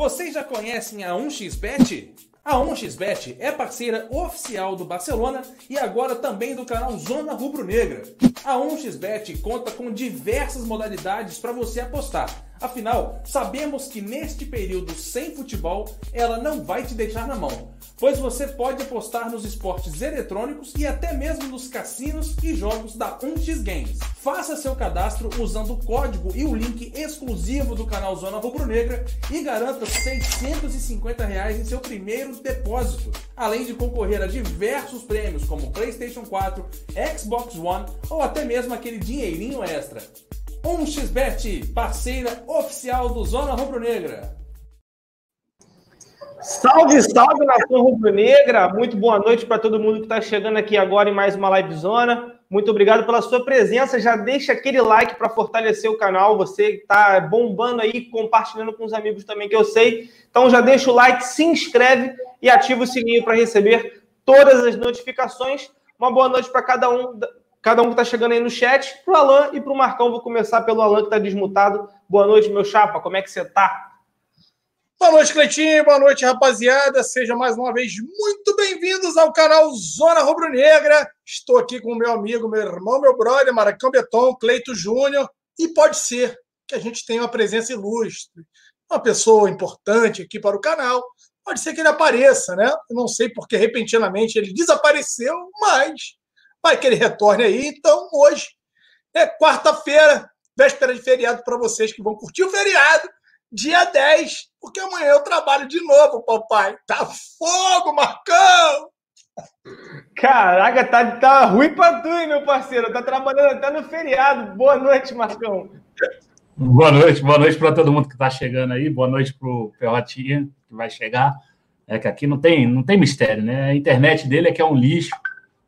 Vocês já conhecem a 1xBet? A 1xBet é parceira oficial do Barcelona e agora também do canal Zona Rubro Negra. A 1xBet conta com diversas modalidades para você apostar. Afinal, sabemos que neste período sem futebol, ela não vai te deixar na mão pois você pode apostar nos esportes eletrônicos e até mesmo nos cassinos e jogos da 1x Games. Faça seu cadastro usando o código e o link exclusivo do canal Zona Rubro Negra e garanta 650 reais em seu primeiro depósito, além de concorrer a diversos prêmios como PlayStation 4, Xbox One ou até mesmo aquele dinheirinho extra. 1xBet, parceira oficial do Zona Rubro Negra. Salve, salve, nação rubro-negra! Muito boa noite para todo mundo que está chegando aqui agora em mais uma live zona. Muito obrigado pela sua presença. Já deixa aquele like para fortalecer o canal. Você está bombando aí, compartilhando com os amigos também, que eu sei. Então já deixa o like, se inscreve e ativa o sininho para receber todas as notificações. Uma boa noite para cada um, cada um que está chegando aí no chat. Para o Alan e para o Marcão. Vou começar pelo Alan que está desmutado. Boa noite, meu chapa. Como é que você está? Boa noite, Cleitinho. Boa noite, rapaziada. Sejam mais uma vez muito bem-vindos ao canal Zona Rubro Negra. Estou aqui com o meu amigo, meu irmão, meu brother, Maracão Beton, Cleito Júnior. E pode ser que a gente tenha uma presença ilustre, uma pessoa importante aqui para o canal. Pode ser que ele apareça, né? Eu não sei porque repentinamente ele desapareceu, mas vai que ele retorne aí. Então, hoje é quarta-feira, véspera de feriado para vocês que vão curtir o feriado dia 10, porque amanhã eu trabalho de novo, papai. Tá fogo, Marcão! Caraca, tá, tá ruim pra tu, hein, meu parceiro? Tá trabalhando até no feriado. Boa noite, Marcão. Boa noite, boa noite para todo mundo que tá chegando aí. Boa noite pro Ferrotinha, que vai chegar. É que aqui não tem, não tem mistério, né? A internet dele é que é um lixo.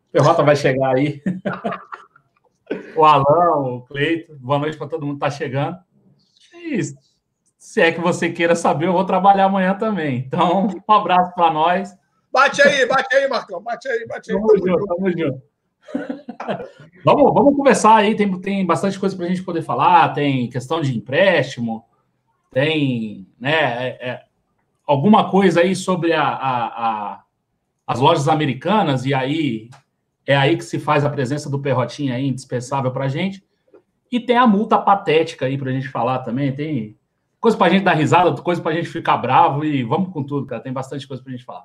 O Ferrota vai chegar aí. o Alan, o Cleito. Boa noite para todo mundo que tá chegando. É isso se é que você queira saber, eu vou trabalhar amanhã também. Então, um abraço para nós. Bate aí, bate aí, Marcão. Bate aí, bate aí. Tamo, junto, tamo junto. vamos, vamos conversar aí, tem, tem bastante coisa para a gente poder falar, tem questão de empréstimo, tem né, é, é, alguma coisa aí sobre a, a, a, as lojas americanas, e aí é aí que se faz a presença do Perrotinho aí, indispensável para a gente. E tem a multa patética aí para a gente falar também, tem coisa para a gente dar risada, coisa para a gente ficar bravo e vamos com tudo, cara. Tem bastante coisa para a gente falar.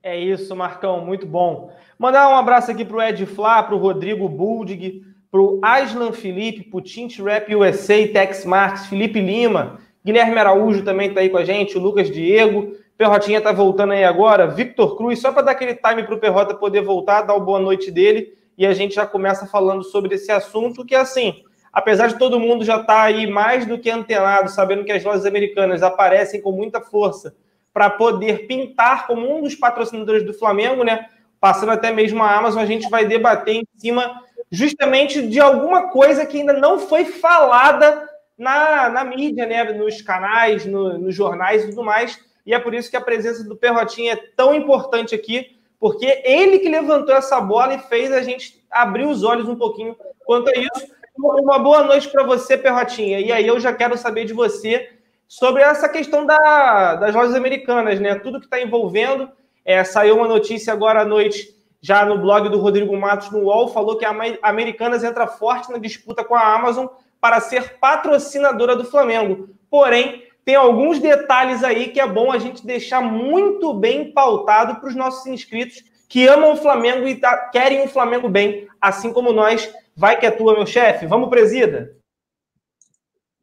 É isso, Marcão, muito bom. Mandar um abraço aqui para o Ed Flá, para o Rodrigo Buldig, para o Aslan Felipe, para o Tint Rap USA, Tex Marques, Felipe Lima, Guilherme Araújo também está aí com a gente, o Lucas Diego, Perrotinha está voltando aí agora, Victor Cruz, só para dar aquele time para o Perrota poder voltar, dar o boa noite dele, e a gente já começa falando sobre esse assunto, que é assim, apesar de todo mundo já estar tá aí mais do que antenado, sabendo que as lojas americanas aparecem com muita força para poder pintar como um dos patrocinadores do Flamengo, né? Passando até mesmo a Amazon, a gente vai debater em cima justamente de alguma coisa que ainda não foi falada na, na mídia, né? Nos canais, no, nos jornais e tudo mais. E é por isso que a presença do Perrotinho é tão importante aqui, porque ele que levantou essa bola e fez a gente abrir os olhos um pouquinho quanto a isso. Uma boa noite para você, Perrotinha. E aí eu já quero saber de você sobre essa questão da, das lojas americanas, né? Tudo que está envolvendo. É, saiu uma notícia agora à noite, já no blog do Rodrigo Matos no UOL, falou que a Americanas entra forte na disputa com a Amazon para ser patrocinadora do Flamengo. Porém, tem alguns detalhes aí que é bom a gente deixar muito bem pautado para os nossos inscritos que amam o Flamengo e tá, querem o Flamengo bem, assim como nós Vai que é tua, meu chefe. Vamos, presida.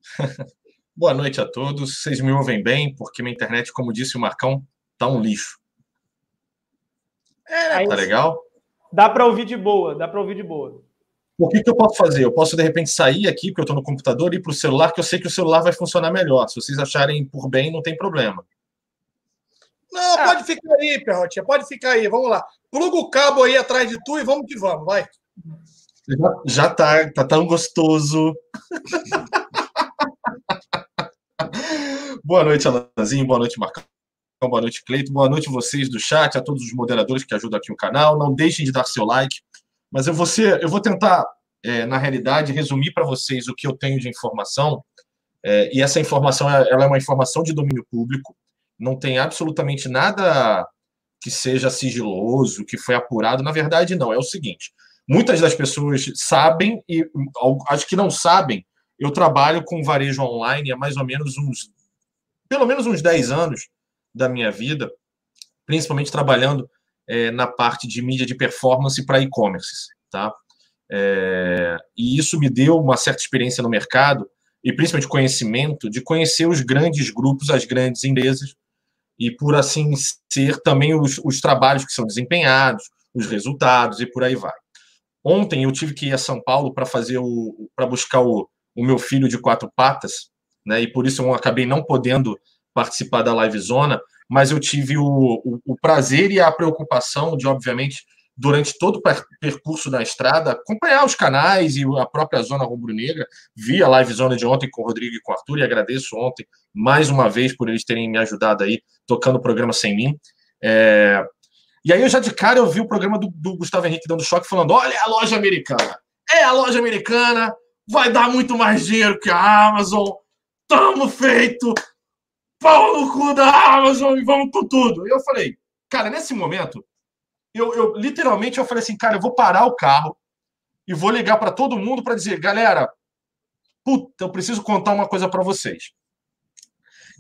Boa noite a todos. Vocês me ouvem bem, porque minha internet, como disse o Marcão, tá um lixo. É, tá legal? Dá para ouvir de boa, dá para ouvir de boa. O que, que eu posso fazer? Eu posso, de repente, sair aqui, porque eu estou no computador, e ir para o celular, que eu sei que o celular vai funcionar melhor. Se vocês acharem por bem, não tem problema. Não, ah. pode ficar aí, Perrotinha, pode ficar aí. Vamos lá. Pluga o cabo aí atrás de tu e vamos que vamos, vai. Já, já tá, tá tão gostoso. boa noite, Alanzinho. Boa noite, Marcão. Boa noite, Cleito. Boa noite vocês do chat, a todos os moderadores que ajudam aqui o canal. Não deixem de dar seu like. Mas eu vou, ser, eu vou tentar, é, na realidade, resumir para vocês o que eu tenho de informação É, e essa informação ela é uma informação de domínio público, não tem absolutamente nada que seja sigiloso, que foi apurado. Na verdade, não. É o seguinte: muitas das pessoas sabem e acho que não sabem. Eu trabalho com varejo online há mais ou menos uns, pelo menos uns 10 anos da minha vida, principalmente trabalhando é, na parte de mídia de performance para e-commerce, tá? É, e isso me deu uma certa experiência no mercado e principalmente conhecimento de conhecer os grandes grupos, as grandes empresas e por assim ser também os, os trabalhos que são desempenhados, os resultados e por aí vai. Ontem eu tive que ir a São Paulo para fazer o para buscar o, o meu filho de quatro patas, né? E por isso eu acabei não podendo participar da live zona, mas eu tive o, o, o prazer e a preocupação de, obviamente, durante todo o percurso da estrada, acompanhar os canais e a própria Zona Rubro-Negra. Vi a live zona de ontem com o Rodrigo e com o Arthur e agradeço ontem mais uma vez por eles terem me ajudado aí, tocando o programa sem mim. É... E aí, eu já de cara, eu vi o programa do, do Gustavo Henrique dando choque, falando: olha a loja americana. É a loja americana, vai dar muito mais dinheiro que a Amazon. Tamo feito! Pau no cu da Amazon e vamos com tudo. E eu falei, cara, nesse momento, eu, eu literalmente eu falei assim, cara, eu vou parar o carro e vou ligar para todo mundo para dizer, galera, puta, eu preciso contar uma coisa para vocês.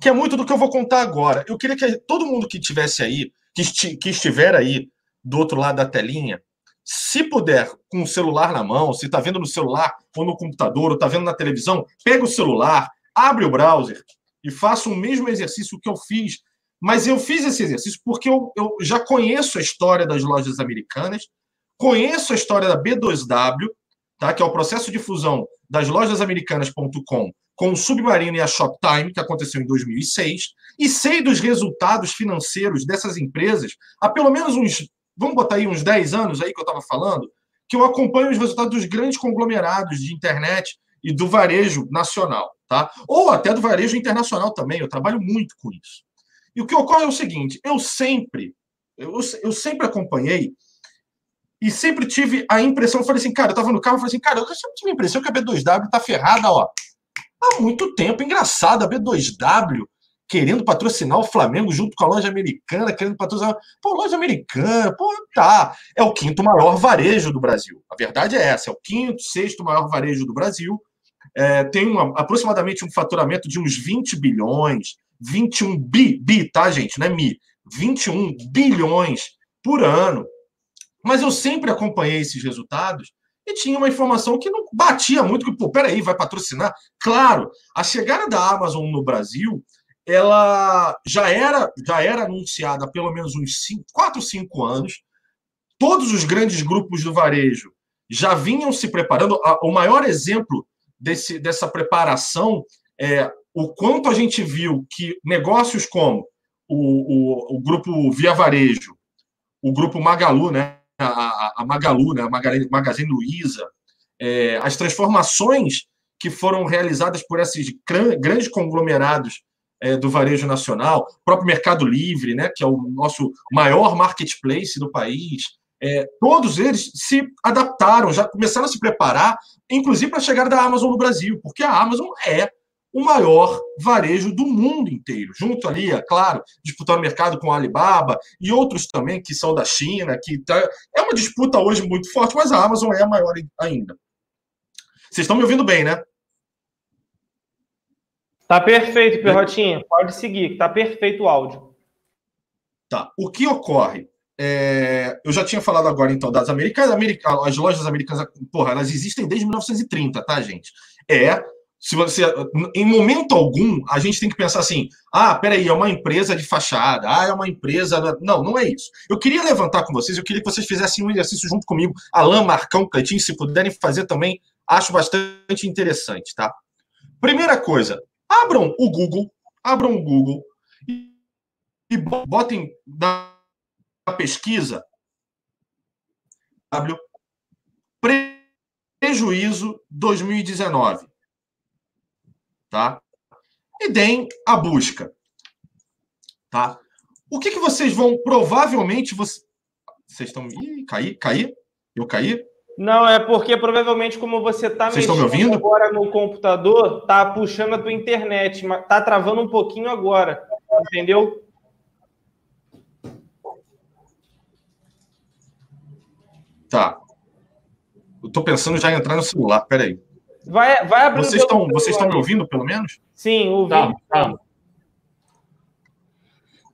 Que é muito do que eu vou contar agora. Eu queria que todo mundo que tivesse aí, que, esti que estiver aí do outro lado da telinha, se puder, com o celular na mão, se está vendo no celular ou no computador, ou está vendo na televisão, pega o celular, abre o browser e faça o mesmo exercício que eu fiz mas eu fiz esse exercício porque eu, eu já conheço a história das lojas americanas, conheço a história da B2W, tá? que é o processo de fusão das lojas americanas.com com o Submarino e a Shoptime, que aconteceu em 2006, e sei dos resultados financeiros dessas empresas há pelo menos uns, vamos botar aí uns 10 anos aí que eu estava falando, que eu acompanho os resultados dos grandes conglomerados de internet e do varejo nacional, tá? Ou até do varejo internacional também, eu trabalho muito com isso. E o que ocorre é o seguinte: eu sempre, eu, eu sempre acompanhei e sempre tive a impressão, eu falei assim, cara, eu tava no carro, eu falei assim, cara, eu sempre tive a impressão que a B2W tá ferrada, ó, há muito tempo. Engraçado, a B2W querendo patrocinar o Flamengo junto com a loja americana, querendo patrocinar. Pô, loja americana, pô, tá. É o quinto maior varejo do Brasil. A verdade é essa: é o quinto, sexto maior varejo do Brasil. É, tem uma, aproximadamente um faturamento de uns 20 bilhões. 21 bi, bi, tá, gente? Não é mi. 21 bilhões por ano. Mas eu sempre acompanhei esses resultados e tinha uma informação que não batia muito, que, pô, peraí, vai patrocinar? Claro, a chegada da Amazon no Brasil, ela já era, já era anunciada há pelo menos uns 5, 4, 5 anos. Todos os grandes grupos do varejo já vinham se preparando. O maior exemplo desse, dessa preparação é o quanto a gente viu que negócios como o, o, o grupo Via Varejo, o grupo Magalu, né, a, a Magalu, né, a Magazine Luiza, é, as transformações que foram realizadas por esses grandes conglomerados é, do varejo nacional, próprio Mercado Livre, né, que é o nosso maior marketplace do país, é, todos eles se adaptaram, já começaram a se preparar, inclusive para a chegada da Amazon no Brasil, porque a Amazon é o maior varejo do mundo inteiro. Junto ali, é claro, disputando o mercado com a Alibaba e outros também que são da China, que tá... é uma disputa hoje muito forte, mas a Amazon é a maior ainda. Vocês estão me ouvindo bem, né? Tá perfeito, Perrotinha. Pode seguir, tá perfeito o áudio. Tá. O que ocorre? É... eu já tinha falado agora, então, das americanas. As lojas americanas, porra, elas existem desde 1930, tá, gente? É se você, em momento algum, a gente tem que pensar assim: ah, peraí, é uma empresa de fachada, ah, é uma empresa. Não, não é isso. Eu queria levantar com vocês, eu queria que vocês fizessem um exercício junto comigo, Alain, Marcão, Cleitinho, se puderem fazer também, acho bastante interessante, tá? Primeira coisa, abram o Google, abram o Google e, e botem na pesquisa W prejuízo 2019 tá? E deem a busca, tá? O que, que vocês vão provavelmente você... vocês estão Ih, caí, caí, eu caí. Não, é porque provavelmente como você está mexendo agora no computador, tá puxando a tua internet, mas tá travando um pouquinho agora, entendeu? Tá. Eu tô pensando já em entrar no celular, peraí. Vai, vai abrir vocês estão Vocês estão me ouvindo, pelo menos? Sim, ouvindo. Tá, tá.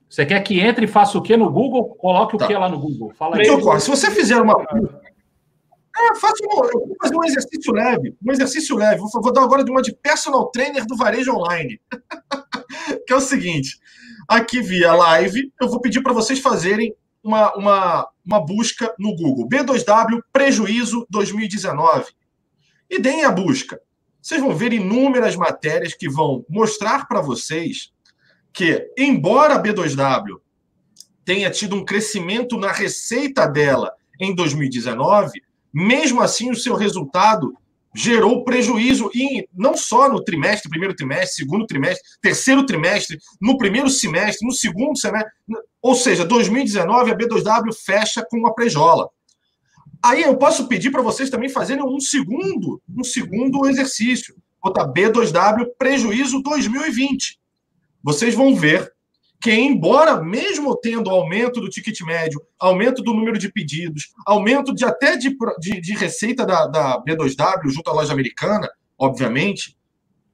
Você quer que entre e faça o que no Google? Coloque o tá. que lá no Google? Fala aí. Ocorre? Se você fizer uma. É, faça um, eu vou fazer um exercício leve. Um exercício leve. Vou, vou dar agora de uma de personal trainer do varejo online. que é o seguinte: aqui via live, eu vou pedir para vocês fazerem uma, uma, uma busca no Google. B2W Prejuízo 2019. E deem a busca. Vocês vão ver inúmeras matérias que vão mostrar para vocês que, embora a B2W tenha tido um crescimento na receita dela em 2019, mesmo assim o seu resultado gerou prejuízo e não só no trimestre, primeiro trimestre, segundo trimestre, terceiro trimestre, no primeiro semestre, no segundo semestre, ou seja, 2019 a B2W fecha com uma prejola. Aí eu posso pedir para vocês também fazerem um segundo, um segundo exercício. Botar B2W prejuízo 2020 vocês vão ver que, embora mesmo tendo aumento do ticket médio, aumento do número de pedidos, aumento de até de, de, de receita da, da B2W junto à loja americana, obviamente,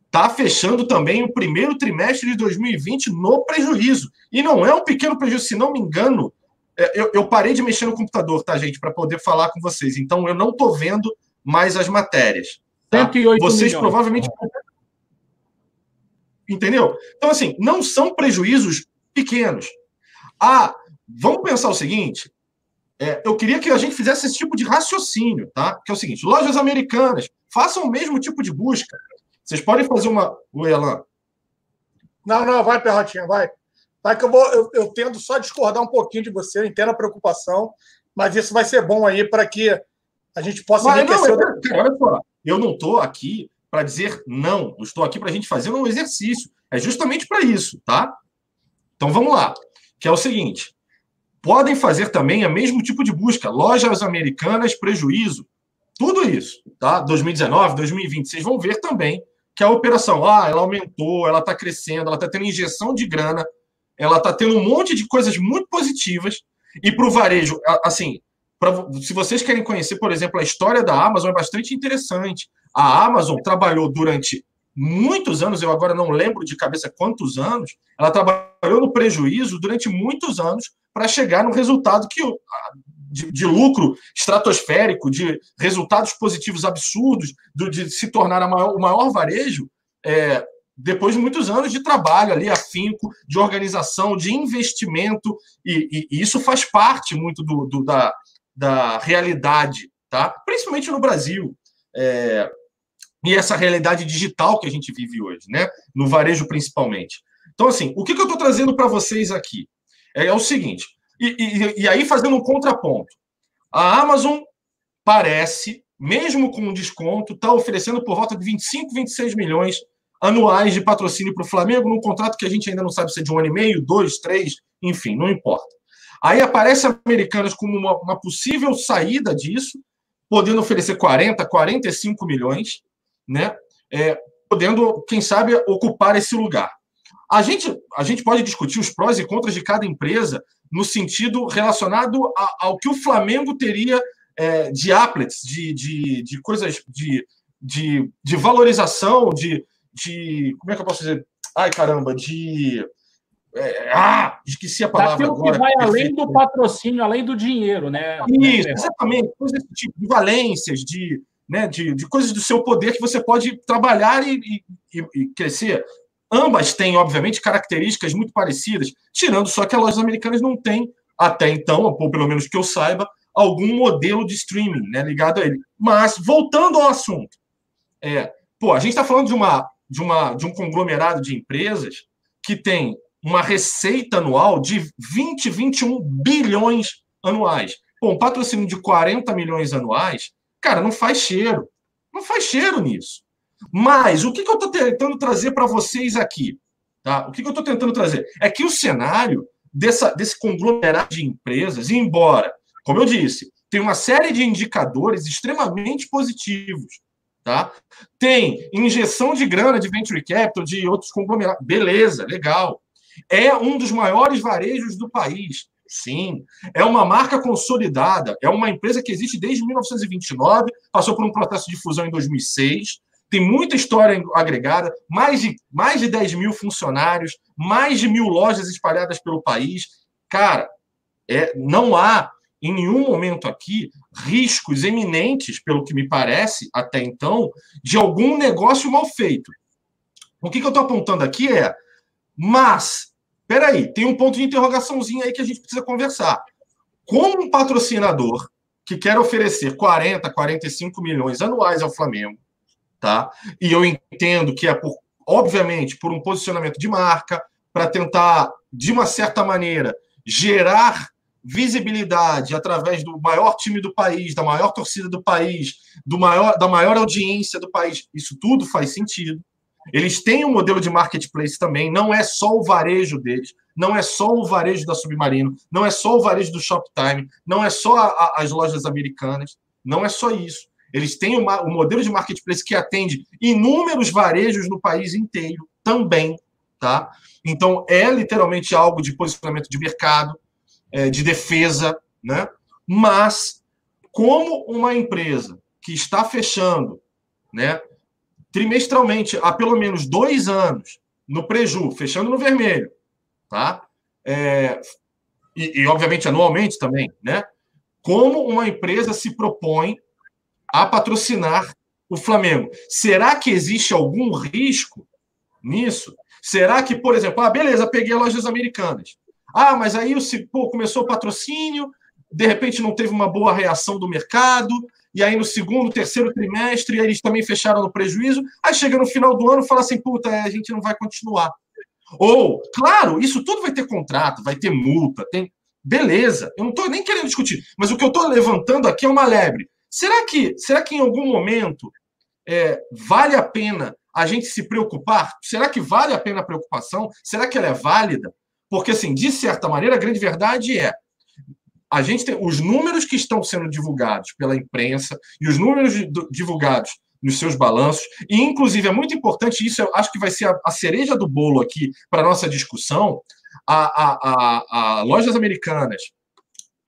está fechando também o primeiro trimestre de 2020 no prejuízo. E não é um pequeno prejuízo, se não me engano, é, eu, eu parei de mexer no computador, tá, gente, para poder falar com vocês. Então eu não estou vendo mais as matérias. Tá? Vocês milhões. provavelmente Entendeu? Então, assim, não são prejuízos pequenos. Ah, vamos pensar o seguinte: é, eu queria que a gente fizesse esse tipo de raciocínio, tá? Que é o seguinte: lojas americanas, façam o mesmo tipo de busca. Vocês podem fazer uma. O Elan. Não, não, vai, Perrotinha, vai. Vai que eu, vou, eu, eu tendo só discordar um pouquinho de você, eu entendo a preocupação, mas isso vai ser bom aí para que a gente possa mas enriquecer. Não, eu, olha só, eu não estou aqui para dizer não. Eu estou aqui para a gente fazer um exercício. É justamente para isso, tá? Então vamos lá. Que é o seguinte: podem fazer também o mesmo tipo de busca. Lojas americanas, prejuízo. Tudo isso, tá? 2019, 2020. Vocês vão ver também que a operação, ah, ela aumentou, ela está crescendo, ela está tendo injeção de grana, ela está tendo um monte de coisas muito positivas. E para o varejo, assim, pra, se vocês querem conhecer, por exemplo, a história da Amazon, é bastante interessante. A Amazon trabalhou durante muitos anos, eu agora não lembro de cabeça quantos anos, ela trabalhou no prejuízo durante muitos anos para chegar no resultado que de, de, lucro estratosférico, de resultados positivos absurdos, de, de se tornar maior, o maior varejo, é, depois de muitos anos de trabalho ali, afinco, de organização, de investimento, e, e, e isso faz parte muito do, do, da, da realidade, tá? principalmente no Brasil. É, e essa realidade digital que a gente vive hoje, né? No varejo principalmente. Então, assim, o que, que eu estou trazendo para vocês aqui é, é o seguinte, e, e, e, aí fazendo um contraponto. A Amazon parece, mesmo com um desconto, está oferecendo por volta de 25, 26 milhões anuais de patrocínio para o Flamengo, num contrato que a gente ainda não sabe se é de um ano e meio, dois, três, enfim, não importa. Aí aparece a Americanas como uma, uma possível saída disso, podendo oferecer 40, 45 milhões né? É, podendo, quem sabe, ocupar esse lugar. A gente, a gente pode discutir os prós e contras de cada empresa no sentido relacionado a, ao que o Flamengo teria é, de applets, de, de, de coisas de, de, de valorização, de, de. Como é que eu posso dizer? Ai, caramba, de. É, ah, esqueci a palavra Daquilo agora. que vai além do patrocínio, além do dinheiro, né? Isso, exatamente. Coisas tipo de valências, de, né, de, de coisas do seu poder que você pode trabalhar e, e, e crescer. Ambas têm, obviamente, características muito parecidas, tirando só que as lojas americanas não têm, até então, ou pelo menos que eu saiba, algum modelo de streaming né, ligado a ele. Mas, voltando ao assunto, é, pô, a gente está falando de, uma, de, uma, de um conglomerado de empresas que tem uma receita anual de 20, 21 bilhões anuais. Pô, um patrocínio de 40 milhões anuais Cara, não faz cheiro. Não faz cheiro nisso. Mas o que, que eu estou tentando trazer para vocês aqui? Tá? O que, que eu estou tentando trazer? É que o cenário dessa, desse conglomerado de empresas, embora, como eu disse, tem uma série de indicadores extremamente positivos. Tá? Tem injeção de grana de venture capital, de outros conglomerados. Beleza, legal. É um dos maiores varejos do país. Sim. É uma marca consolidada. É uma empresa que existe desde 1929, passou por um processo de fusão em 2006. Tem muita história agregada, mais de, mais de 10 mil funcionários, mais de mil lojas espalhadas pelo país. Cara, é, não há em nenhum momento aqui riscos eminentes, pelo que me parece até então, de algum negócio mal feito. O que, que eu estou apontando aqui é, mas, peraí, tem um ponto de interrogaçãozinho aí que a gente precisa conversar. Como um patrocinador que quer oferecer 40, 45 milhões anuais ao Flamengo, tá? E eu entendo que é por, obviamente, por um posicionamento de marca, para tentar, de uma certa maneira, gerar visibilidade através do maior time do país, da maior torcida do país, do maior, da maior audiência do país, isso tudo faz sentido. Eles têm um modelo de marketplace também, não é só o varejo deles, não é só o varejo da Submarino, não é só o varejo do Shoptime, não é só a, a, as lojas americanas, não é só isso. Eles têm uma, um modelo de marketplace que atende inúmeros varejos no país inteiro também, tá? Então é literalmente algo de posicionamento de mercado, é, de defesa, né? Mas como uma empresa que está fechando, né, trimestralmente há pelo menos dois anos no preju, fechando no vermelho, tá? É, e, e, obviamente anualmente também, né? Como uma empresa se propõe a patrocinar o Flamengo? Será que existe algum risco nisso? Será que, por exemplo, ah, beleza, peguei lojas americanas. Ah, mas aí pô, começou o patrocínio, de repente não teve uma boa reação do mercado, e aí no segundo, terceiro trimestre, eles também fecharam no prejuízo. Aí chega no final do ano fala assim: puta, é, a gente não vai continuar. Ou, claro, isso tudo vai ter contrato, vai ter multa, tem. Beleza, eu não estou nem querendo discutir, mas o que eu estou levantando aqui é uma lebre. Será que, será que em algum momento é, vale a pena a gente se preocupar? Será que vale a pena a preocupação? Será que ela é válida? Porque, assim, de certa maneira, a grande verdade é a gente tem os números que estão sendo divulgados pela imprensa e os números divulgados nos seus balanços, e inclusive é muito importante, isso eu acho que vai ser a, a cereja do bolo aqui para nossa discussão. A, a, a, a, Lojas Americanas,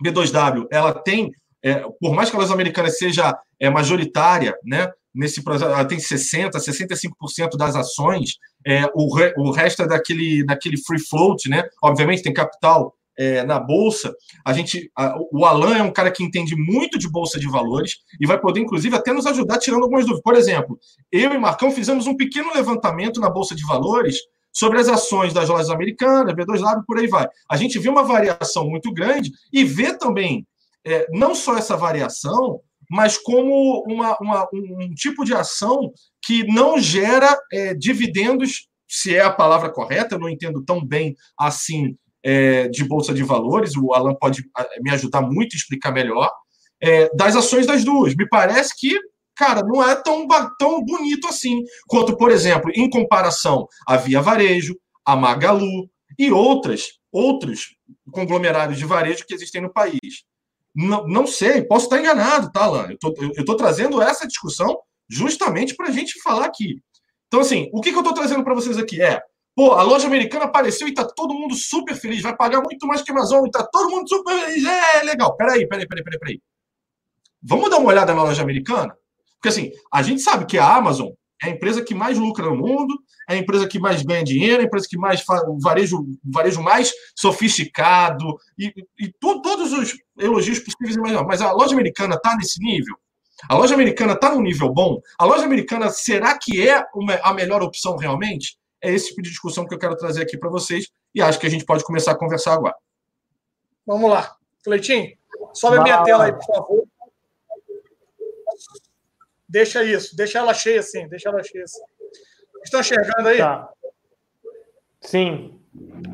B2W, ela tem, é, por mais que a Lojas Americanas seja é, majoritária, né, nesse processo, ela tem 60%, 65% das ações, é, o, re, o resto é daquele, daquele free float, né? Obviamente tem capital é, na bolsa. A gente, a, o Alan é um cara que entende muito de bolsa de valores e vai poder, inclusive, até nos ajudar tirando algumas dúvidas. Por exemplo, eu e Marcão fizemos um pequeno levantamento na bolsa de valores sobre as ações das lojas americanas, B2W, por aí vai. A gente vê uma variação muito grande e vê também é, não só essa variação, mas como uma, uma, um tipo de ação que não gera é, dividendos, se é a palavra correta, eu não entendo tão bem assim é, de Bolsa de Valores, o Alan pode me ajudar muito a explicar melhor, é, das ações das duas. Me parece que, cara, não é tão, tão bonito assim, quanto, por exemplo, em comparação a Via Varejo, a Magalu e outras, outros conglomerados de varejo que existem no país. Não, não sei, posso estar enganado, tá, Alan? Eu estou trazendo essa discussão justamente para a gente falar aqui. Então, assim, o que, que eu estou trazendo para vocês aqui é, pô, a loja americana apareceu e está todo mundo super feliz, vai pagar muito mais que a Amazon, e está todo mundo super feliz, é, legal. Peraí, peraí, peraí, peraí, peraí. Vamos dar uma olhada na loja americana? Porque, assim, a gente sabe que a Amazon é a empresa que mais lucra no mundo, é a empresa que mais ganha dinheiro, é a empresa que mais faz o varejo, o varejo mais sofisticado e, e tu, todos os elogios possíveis e mais. Mas a loja americana está nesse nível? A loja americana está num nível bom? A loja americana será que é uma, a melhor opção realmente? É esse tipo de discussão que eu quero trazer aqui para vocês e acho que a gente pode começar a conversar agora. Vamos lá. Cleitinho, sobe a minha tela aí, por favor. Deixa isso, deixa ela cheia assim, deixa ela cheia assim. Estão enxergando aí? Tá. Sim.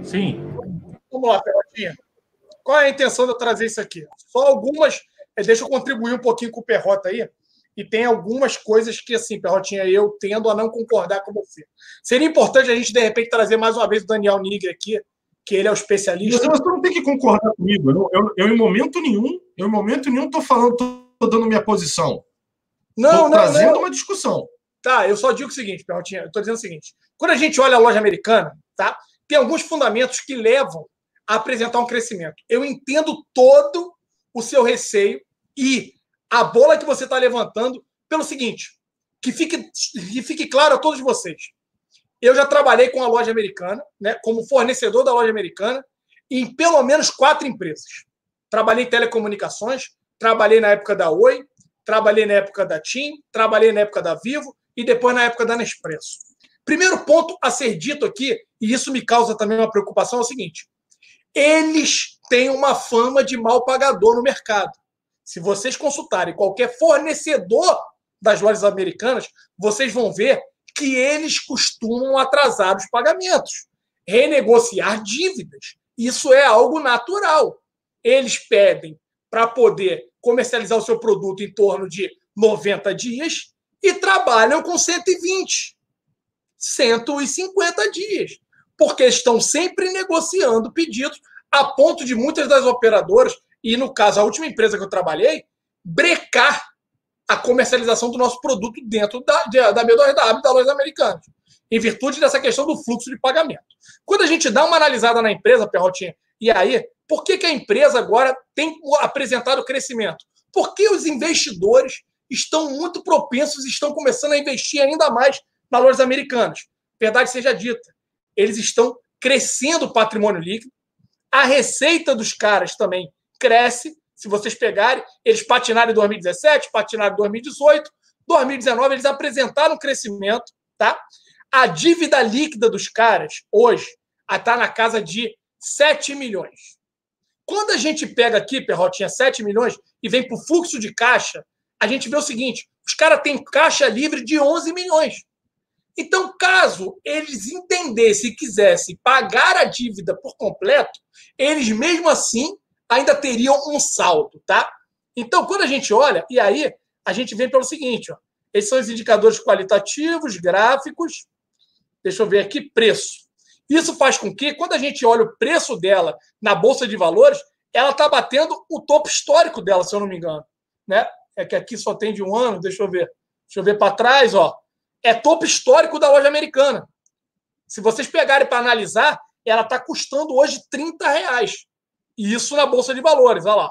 Sim. Vamos lá, Perrotinha. Qual é a intenção de eu trazer isso aqui? Só algumas. Eh, deixa eu contribuir um pouquinho com o Perrota aí. E tem algumas coisas que, assim, Perrotinha, eu tendo a não concordar com você. Seria importante a gente, de repente, trazer mais uma vez o Daniel Nigre aqui, que ele é o especialista. Você não tem que concordar comigo. Eu, eu, eu em momento nenhum, eu em momento nenhum estou falando, estou dando minha posição. Não, tô não, trazendo não. uma discussão. Tá, eu só digo o seguinte, Perrotinha, eu estou dizendo o seguinte. Quando a gente olha a loja americana, tá? Tem alguns fundamentos que levam a apresentar um crescimento. Eu entendo todo o seu receio e a bola que você está levantando pelo seguinte, que fique, que fique claro a todos vocês. Eu já trabalhei com a loja americana, né, como fornecedor da loja americana, em pelo menos quatro empresas. Trabalhei em telecomunicações, trabalhei na época da Oi, trabalhei na época da TIM, trabalhei na época da Vivo e depois na época da Nespresso. Primeiro ponto a ser dito aqui, e isso me causa também uma preocupação, é o seguinte: eles têm uma fama de mal pagador no mercado. Se vocês consultarem qualquer fornecedor das lojas americanas, vocês vão ver que eles costumam atrasar os pagamentos, renegociar dívidas. Isso é algo natural. Eles pedem para poder comercializar o seu produto em torno de 90 dias e trabalham com 120, 150 dias, porque estão sempre negociando pedidos a ponto de muitas das operadoras, e no caso a última empresa que eu trabalhei, brecar a comercialização do nosso produto dentro da, da B2W, da loja americana, em virtude dessa questão do fluxo de pagamento. Quando a gente dá uma analisada na empresa, Perrotinha, e aí, por que, que a empresa agora tem apresentado crescimento? Porque os investidores estão muito propensos, estão começando a investir ainda mais nas lojas americanas. Verdade seja dita, eles estão crescendo o patrimônio líquido, a receita dos caras também cresce. Se vocês pegarem, eles patinaram em 2017, patinaram em 2018, 2019 eles apresentaram crescimento, tá? A dívida líquida dos caras hoje está na casa de 7 milhões. Quando a gente pega aqui, Perrotinha, 7 milhões e vem para o fluxo de caixa, a gente vê o seguinte: os caras têm caixa livre de 11 milhões. Então, caso eles entendessem e quisessem pagar a dívida por completo, eles mesmo assim ainda teriam um saldo, tá? Então, quando a gente olha, e aí a gente vem pelo seguinte, ó, esses são os indicadores qualitativos, gráficos. Deixa eu ver aqui, preço. Isso faz com que, quando a gente olha o preço dela na Bolsa de Valores, ela está batendo o topo histórico dela, se eu não me engano. Né? É que aqui só tem de um ano, deixa eu ver. Deixa eu ver para trás, ó. É topo histórico da loja americana. Se vocês pegarem para analisar, ela está custando hoje 30 reais. E isso na Bolsa de Valores, olha lá.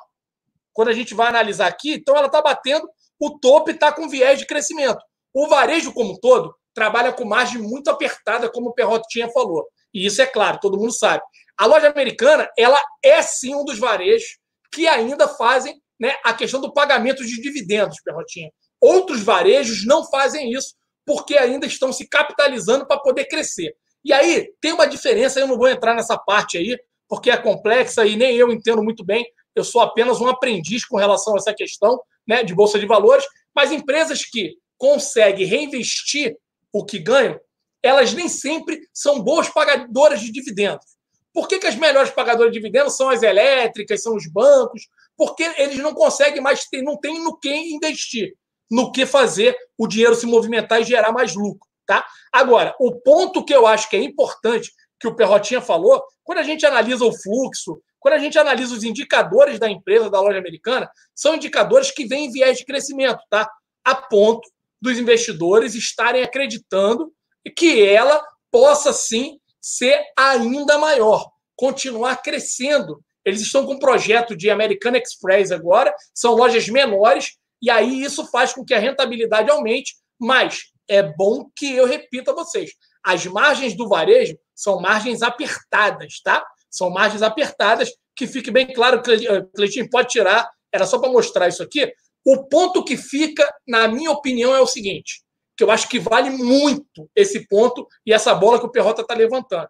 Quando a gente vai analisar aqui, então ela está batendo o topo está com viés de crescimento. O varejo como um todo trabalha com margem muito apertada, como o Perrotinha falou. E isso é claro, todo mundo sabe. A loja americana, ela é sim um dos varejos que ainda fazem né, a questão do pagamento de dividendos, Perrotinha. Outros varejos não fazem isso porque ainda estão se capitalizando para poder crescer. E aí tem uma diferença, eu não vou entrar nessa parte aí, porque é complexa e nem eu entendo muito bem. Eu sou apenas um aprendiz com relação a essa questão né, de bolsa de valores, mas empresas que conseguem reinvestir o que ganham, elas nem sempre são boas pagadoras de dividendos. Por que, que as melhores pagadoras de dividendos são as elétricas, são os bancos? Porque eles não conseguem mais, ter, não tem no que investir, no que fazer o dinheiro se movimentar e gerar mais lucro. Tá? Agora, o ponto que eu acho que é importante, que o Perrotinha falou, quando a gente analisa o fluxo, quando a gente analisa os indicadores da empresa, da loja americana, são indicadores que vêm em viés de crescimento, tá? A ponto dos investidores estarem acreditando que ela possa sim ser ainda maior, continuar crescendo. Eles estão com um projeto de American Express agora, são lojas menores, e aí isso faz com que a rentabilidade aumente, mas é bom que eu repita a vocês: as margens do varejo são margens apertadas, tá? São margens apertadas, que fique bem claro, Cleitinho, pode tirar, era só para mostrar isso aqui. O ponto que fica, na minha opinião, é o seguinte: que eu acho que vale muito esse ponto e essa bola que o Perrota está levantando.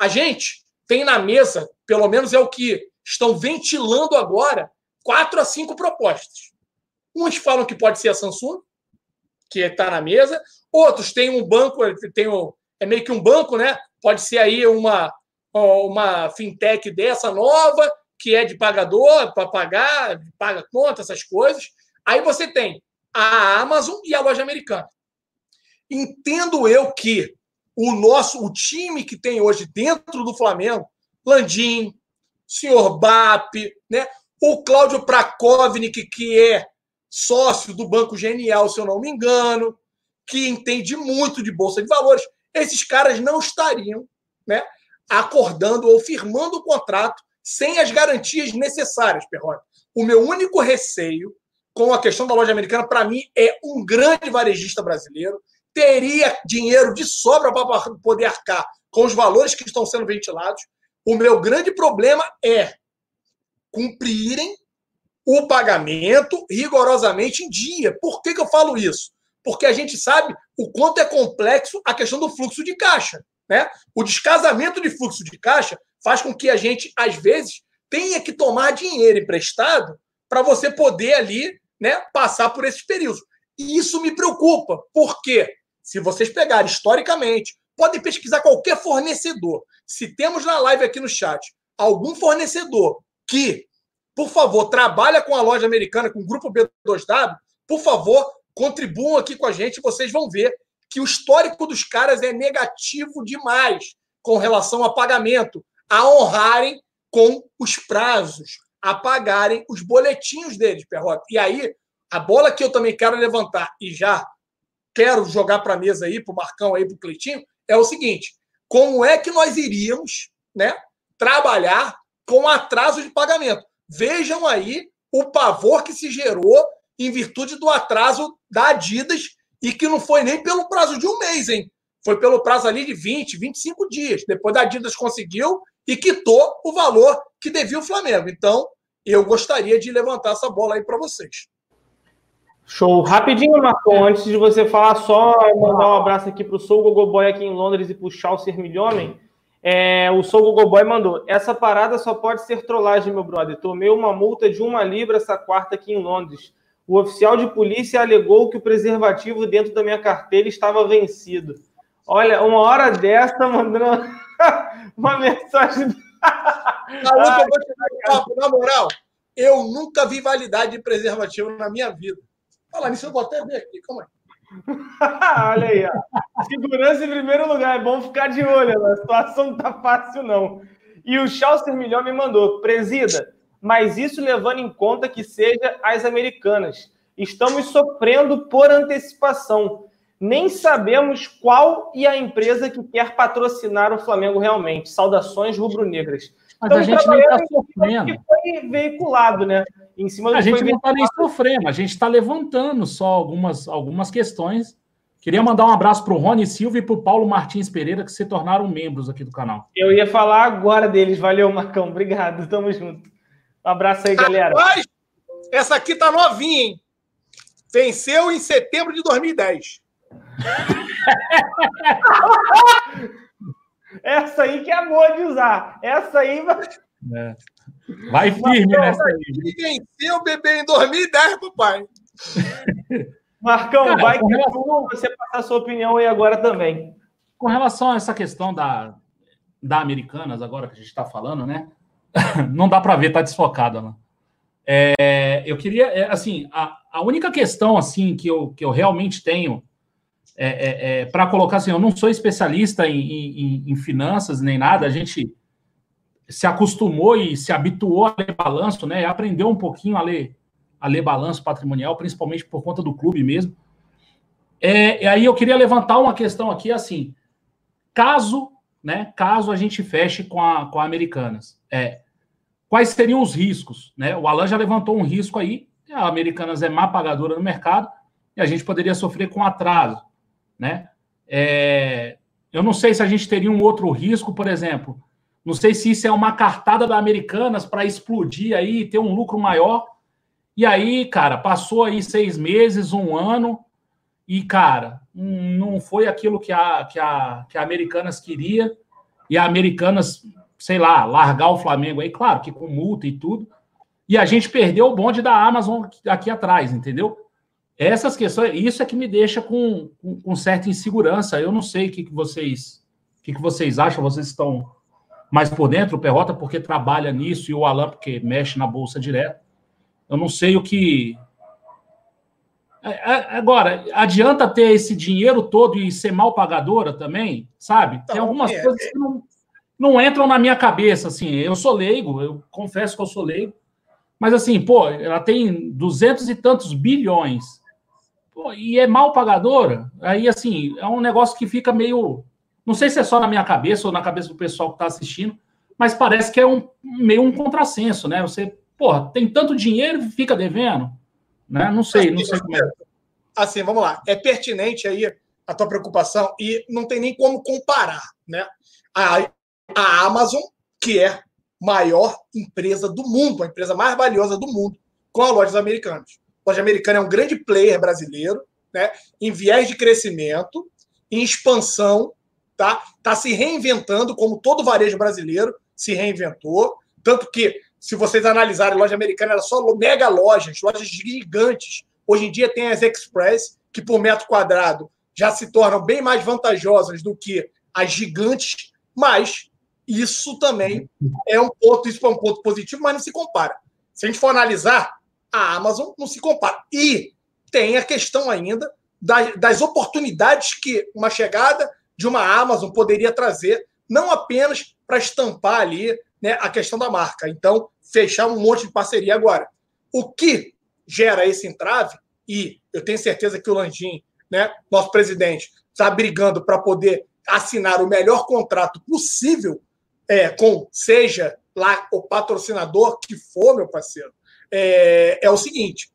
A gente tem na mesa, pelo menos é o que estão ventilando agora, quatro a cinco propostas. Uns falam que pode ser a Samsung, que está na mesa. Outros têm um banco, tem um, é meio que um banco, né? Pode ser aí uma, uma fintech dessa nova, que é de pagador, para pagar, paga conta, essas coisas. Aí você tem a Amazon e a loja americana. Entendo eu que o nosso, o time que tem hoje dentro do Flamengo, Landim, senhor BAP, né? o Cláudio Prakovnik, que é sócio do Banco Genial, se eu não me engano, que entende muito de bolsa de valores, esses caras não estariam né, acordando ou firmando o contrato sem as garantias necessárias, Perrone. O meu único receio com a questão da loja americana, para mim, é um grande varejista brasileiro, teria dinheiro de sobra para poder arcar com os valores que estão sendo ventilados. O meu grande problema é cumprirem o pagamento rigorosamente em dia. Por que, que eu falo isso? Porque a gente sabe o quanto é complexo a questão do fluxo de caixa. Né? O descasamento de fluxo de caixa faz com que a gente, às vezes, tenha que tomar dinheiro emprestado para você poder ali né, passar por esses períodos. E isso me preocupa, porque se vocês pegarem historicamente, podem pesquisar qualquer fornecedor. Se temos na live aqui no chat algum fornecedor que, por favor, trabalha com a loja americana, com o grupo B2W, por favor, contribuam aqui com a gente, vocês vão ver que o histórico dos caras é negativo demais com relação a pagamento, a honrarem com os prazos, a pagarem os boletinhos deles, Perrota. E aí, a bola que eu também quero levantar e já quero jogar para a mesa aí, para o Marcão aí, para o Cleitinho, é o seguinte: como é que nós iríamos né, trabalhar com atraso de pagamento? Vejam aí o pavor que se gerou em virtude do atraso da Adidas e que não foi nem pelo prazo de um mês, hein? Foi pelo prazo ali de 20, 25 dias. Depois da Adidas conseguiu e quitou o valor que devia o Flamengo. Então, eu gostaria de levantar essa bola aí para vocês. Show. Rapidinho, Marcon, antes de você falar, só mandar um abraço aqui para o Soul Gogoboy aqui em Londres e para o Chaucer Milhomem. É, o Soul Gogoboy mandou: Essa parada só pode ser trollagem, meu brother. Tomei uma multa de uma libra essa quarta aqui em Londres. O oficial de polícia alegou que o preservativo dentro da minha carteira estava vencido. Olha, uma hora dessa mandando uma mensagem. Maluco, eu vou te dar um papo, na moral. Eu nunca vi validade de preservativo na minha vida. Fala nisso, eu vou até ver aqui, calma aí. Olha aí, ó. Segurança em primeiro lugar, é bom ficar de olho, a situação não tá fácil, não. E o Chaucer Milhão me mandou, presida, mas isso levando em conta que seja as americanas. Estamos sofrendo por antecipação. Nem sabemos qual e a empresa que quer patrocinar o Flamengo realmente. Saudações rubro-negras. Mas a gente nem está sofrendo. Que foi veiculado, né? Em cima a gente não está nem sofrendo, a gente está levantando só algumas, algumas questões. Queria mandar um abraço para o Rony Silva e para o Paulo Martins Pereira, que se tornaram membros aqui do canal. Eu ia falar agora deles. Valeu, Marcão. Obrigado. Tamo junto. Um abraço aí, galera. Rapaz, essa aqui tá novinha, hein? Venceu em setembro de 2010. essa aí que é boa de usar. Essa aí vai. É. Vai firme Marcão, nessa aí. Venceu o bebê em 2010, papai. Marcão, Cara, vai que relação... você passar a sua opinião aí agora também. Com relação a essa questão da, da Americanas, agora que a gente está falando, né? não dá para ver, tá desfocada lá. É, eu queria, é, assim, a, a, única questão, assim, que eu, que eu realmente tenho é, é, é para colocar, assim, eu não sou especialista em, em, em, finanças nem nada, a gente se acostumou e se habituou a ler balanço, né, aprendeu um pouquinho a ler, a ler balanço patrimonial, principalmente por conta do clube mesmo. É, e aí eu queria levantar uma questão aqui, assim, caso né, caso a gente feche com a, com a Americanas. É, quais seriam os riscos? Né? O Alan já levantou um risco aí, a Americanas é má pagadora no mercado e a gente poderia sofrer com atraso. Né? É, eu não sei se a gente teria um outro risco, por exemplo, não sei se isso é uma cartada da Americanas para explodir aí, ter um lucro maior. E aí, cara, passou aí seis meses, um ano, e, cara, não foi aquilo que a, que a, que a Americanas queria. E a Americanas, sei lá, largar o Flamengo aí, claro, que com multa e tudo. E a gente perdeu o bonde da Amazon aqui atrás, entendeu? Essas questões, isso é que me deixa com, com, com certa insegurança. Eu não sei o que, que vocês o que, que vocês acham, vocês estão mais por dentro, o Perrota, porque trabalha nisso, e o Alan, porque mexe na bolsa direto. Eu não sei o que, é, é, agora, adianta ter esse dinheiro todo e ser mal pagadora também, sabe? Tem algumas é, coisas que não, não entram na minha cabeça, assim, eu sou leigo, eu confesso que eu sou leigo, mas assim, pô, ela tem duzentos e tantos bilhões, pô, e é mal pagadora, aí assim, é um negócio que fica meio, não sei se é só na minha cabeça ou na cabeça do pessoal que está assistindo, mas parece que é um meio um contrassenso, né? Você, porra, tem tanto dinheiro e fica devendo, né? Não sei, não sei como é. Assim, vamos lá, é pertinente aí a tua preocupação e não tem nem como comparar, né? A, a Amazon, que é maior empresa do mundo, a empresa mais valiosa do mundo, com as lojas americanas. A loja americana é um grande player brasileiro, né? Em viés de crescimento, em expansão, tá? Tá se reinventando como todo varejo brasileiro se reinventou, tanto que se vocês analisarem, a loja americana era só mega lojas, lojas gigantes. Hoje em dia tem as Express, que por metro quadrado já se tornam bem mais vantajosas do que as gigantes, mas isso também é um ponto, isso é um ponto positivo, mas não se compara. Se a gente for analisar, a Amazon não se compara. E tem a questão ainda das, das oportunidades que uma chegada de uma Amazon poderia trazer, não apenas para estampar ali né, a questão da marca. Então, fechar um monte de parceria agora. O que gera esse entrave, e eu tenho certeza que o Landim né, nosso presidente, está brigando para poder assinar o melhor contrato possível é, com, seja lá o patrocinador que for, meu parceiro, é, é o seguinte: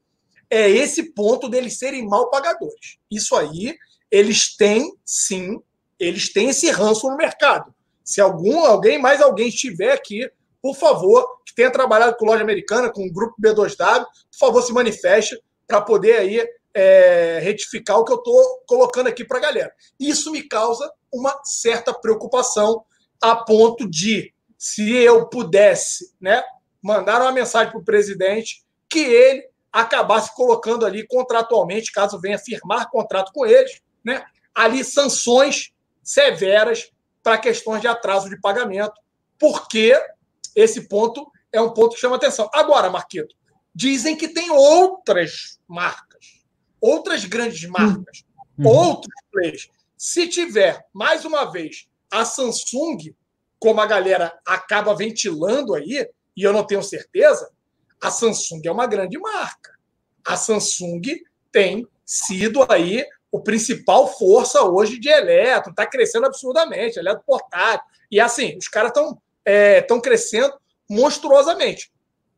é esse ponto deles serem mal pagadores. Isso aí, eles têm, sim, eles têm esse ranço no mercado. Se algum, alguém, mais alguém estiver aqui, por favor, que tenha trabalhado com loja americana, com o grupo B2W, por favor, se manifeste para poder aí é, retificar o que eu estou colocando aqui para a galera. Isso me causa uma certa preocupação, a ponto de, se eu pudesse né, mandar uma mensagem para o presidente, que ele acabasse colocando ali contratualmente, caso venha firmar contrato com eles, né, ali sanções severas para questões de atraso de pagamento, porque esse ponto é um ponto que chama atenção. Agora, Marquito, dizem que tem outras marcas outras grandes marcas, uhum. outros players. Se tiver, mais uma vez, a Samsung, como a galera acaba ventilando aí, e eu não tenho certeza, a Samsung é uma grande marca. A Samsung tem sido aí o principal força hoje de eletro, está crescendo absurdamente, eletro portátil. E assim, os caras estão é, tão crescendo monstruosamente.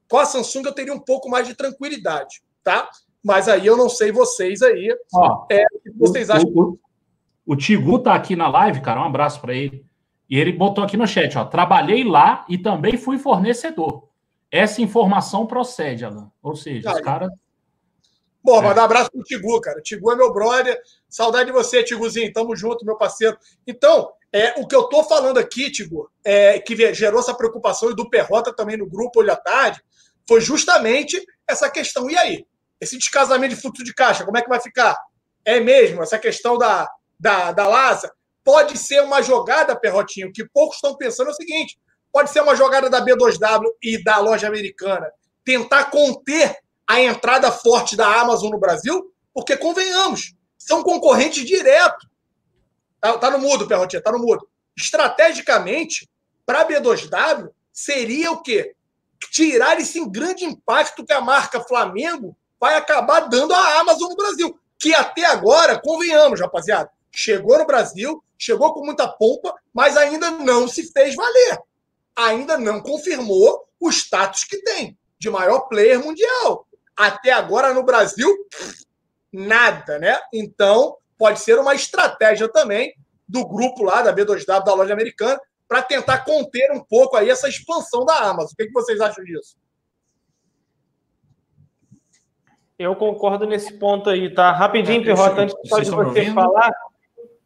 Com a Samsung eu teria um pouco mais de tranquilidade, tá? Mas aí eu não sei vocês aí. Ó, é, o que vocês acham? O, o, o Tigu tá aqui na live, cara. Um abraço para ele. E ele botou aqui no chat, ó. Trabalhei lá e também fui fornecedor. Essa informação procede, Alan. Ou seja, os caras. Bom, é. mandar um abraço pro Tigu, cara. Tigu é meu brother. Saudade de você, Tiguzinho. Tamo junto, meu parceiro. Então, é, o que eu tô falando aqui, Tigu, é, que gerou essa preocupação e do Perrota também no grupo hoje à tarde, foi justamente essa questão. E aí? esse descasamento de fluxo de caixa, como é que vai ficar? É mesmo, essa questão da, da, da Lasa pode ser uma jogada, Perrotinho, que poucos estão pensando é o seguinte: pode ser uma jogada da B2W e da loja americana tentar conter a entrada forte da Amazon no Brasil, porque convenhamos, são concorrentes direto. Tá, tá no mudo, Perrotinho, tá no mudo. Estrategicamente, para a B2W, seria o quê? Tirar esse grande impacto que a marca Flamengo vai acabar dando a Amazon no Brasil. Que até agora, convenhamos, rapaziada, chegou no Brasil, chegou com muita pompa, mas ainda não se fez valer. Ainda não confirmou o status que tem de maior player mundial. Até agora no Brasil, nada, né? Então, pode ser uma estratégia também do grupo lá da B2W da loja americana para tentar conter um pouco aí essa expansão da Amazon. O que, que vocês acham disso? Eu concordo nesse ponto aí, tá? Rapidinho, Perrota, antes só de você falar.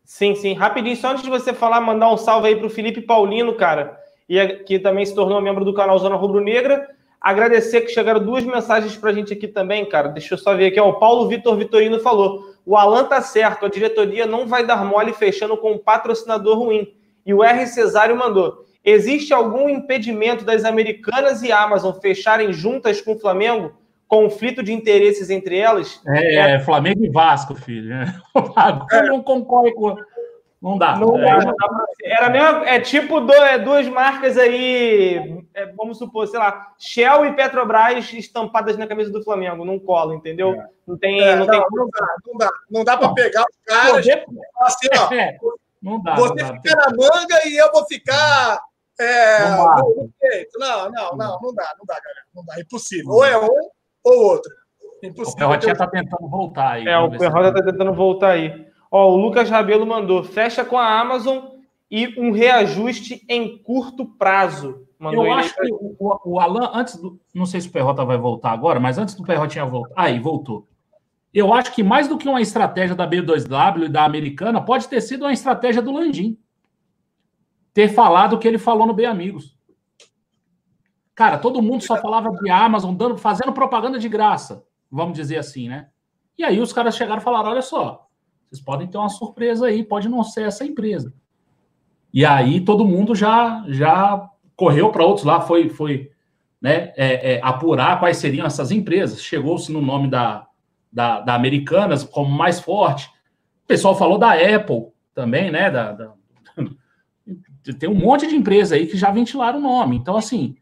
Sim, sim. Rapidinho, só antes de você falar, mandar um salve aí para o Felipe Paulino, cara, e que também se tornou membro do canal Zona Rubro Negra. Agradecer que chegaram duas mensagens para a gente aqui também, cara. Deixa eu só ver aqui. Ó, o Paulo Vitor Vitorino falou: o Alan tá certo, a diretoria não vai dar mole fechando com um patrocinador ruim. E o R. Cesário mandou: existe algum impedimento das americanas e Amazon fecharem juntas com o Flamengo? Conflito de interesses entre elas. É, é Flamengo e Vasco, filho. O não concorre com. Não dá. Não É, dá, não dá pra ser. Era mesmo, é tipo do- é duas marcas aí, é, vamos supor, sei lá, Shell e Petrobras estampadas na camisa do Flamengo, não cola, entendeu? Não tem, É, não não, tem não dá, não dá. Não dá para pegar os caras e falar assim, ó. É, não dá. Não Você dá. fica na manga e eu vou ficar. É, Não não, não, não, não dá, não dá, galera. Não dá. Impossível. Ou é um ou outro. O Impossível. Perrotinha tá tentando voltar aí. É, o Vamos ver se- Perrota tá tentando voltar aí. Ó, o Lucas Rabelo mandou, fecha com a Amazon e um reajuste em curto prazo. Mandou Eu acho que o, o- o Alan, antes do. Não sei se o Perrota vai voltar agora, mas antes do Perrotinha voltar. Aí, voltou. Eu acho que mais do que uma estratégia da B2W e da americana, pode ter sido uma estratégia do Landim. Ter falado o que ele falou no Bem Amigos. Cara, todo mundo só falava de Amazon, dando, fazendo propaganda de graça, vamos dizer assim, né? E aí os caras chegaram e falaram: olha só, vocês podem ter uma surpresa aí, pode não ser essa empresa. E aí todo mundo já já correu para outros lá, foi, foi né, é, é, apurar quais seriam essas empresas. Chegou-se no nome da, da, da Americanas como mais forte. O pessoal falou da Apple também, né? Da, da- Tem um monte de empresa aí que já ventilaram o nome. Então, assim,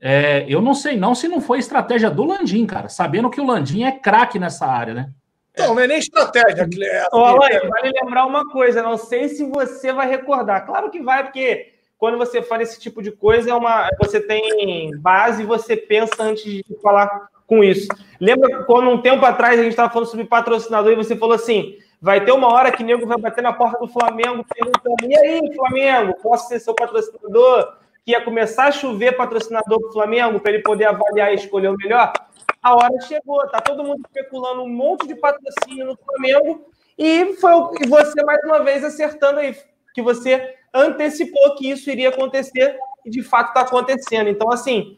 é, eu não sei não se não foi estratégia do Landim, cara, sabendo que o Landim é craque nessa área, né? Não, não é nem estratégia. Ô, Alan, vale lembrar uma coisa, não sei se você vai recordar. Claro que vai, porque quando você faz esse tipo de coisa, é uma, você tem base e você pensa antes de falar com isso. Lembra quando um tempo atrás a gente estava falando sobre patrocinador e você falou assim: vai ter uma hora que o nego vai bater na porta do Flamengo perguntando: e aí, Flamengo, posso ser seu patrocinador? Que ia começar a chover patrocinador para o Flamengo para ele poder avaliar e escolher o melhor. A hora chegou, tá todo mundo especulando um monte de patrocínio no Flamengo e foi e você mais uma vez acertando aí que você antecipou que isso iria acontecer e de fato está acontecendo. Então assim,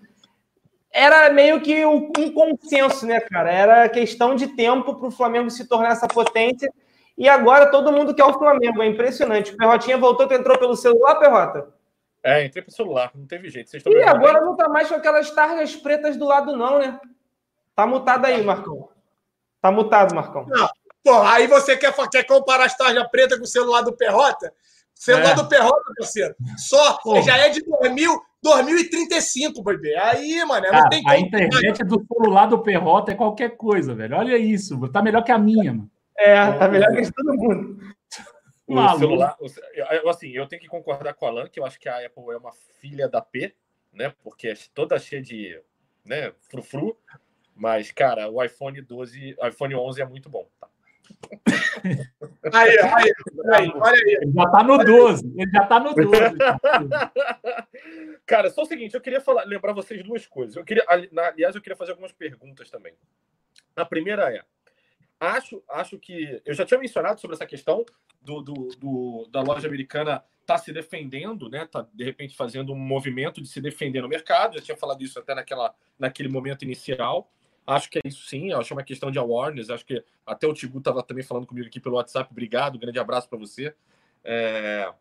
era meio que um um consenso, né, cara? Era questão de tempo para o Flamengo se tornar essa potência. E agora todo mundo quer o Flamengo, é impressionante. O Perrotinha voltou, tu entrou pelo celular, Perrota? É, entrei pro celular, não teve jeito. Vocês estão E agora não tá mais com aquelas tarjas pretas do lado, não, né? Tá mutado aí, Marcão. Tá mutado, Marcão. Pô, aí você quer, quer comparar as tarjas pretas com o celular do Perrota? O celular É. do Perrota, parceiro, só Pô. já é de 2000, 2035, bebê. Aí, mano, não tem a como. internet do celular do Perrota é qualquer coisa, velho. Olha isso, tá melhor que a minha, mano. É, tá melhor que de todo mundo. O Maluco. celular, o assim, eu tenho que concordar com o Alan, que eu acho que a Apple é uma filha da P, né? Porque é toda cheia de, né, frufru. Mas, cara, o iPhone 12, o iPhone 11 é muito bom, tá? Aí, aí, aí, olha aí. Ele já tá no 12. Ele já tá no 12. Cara, só o seguinte, eu queria falar, lembrar vocês duas coisas. Eu queria, aliás, eu queria fazer algumas perguntas também. A primeira é, acho, acho que eu já tinha mencionado sobre essa questão do, do- do- da loja americana tá se defendendo, né? Tá de repente fazendo um movimento de se defender no mercado. Já tinha falado isso até naquela, naquele momento inicial. Acho que é isso sim, acho uma questão de awareness. Acho que até o Tigu estava também falando comigo aqui pelo WhatsApp. Obrigado, grande abraço para você. É,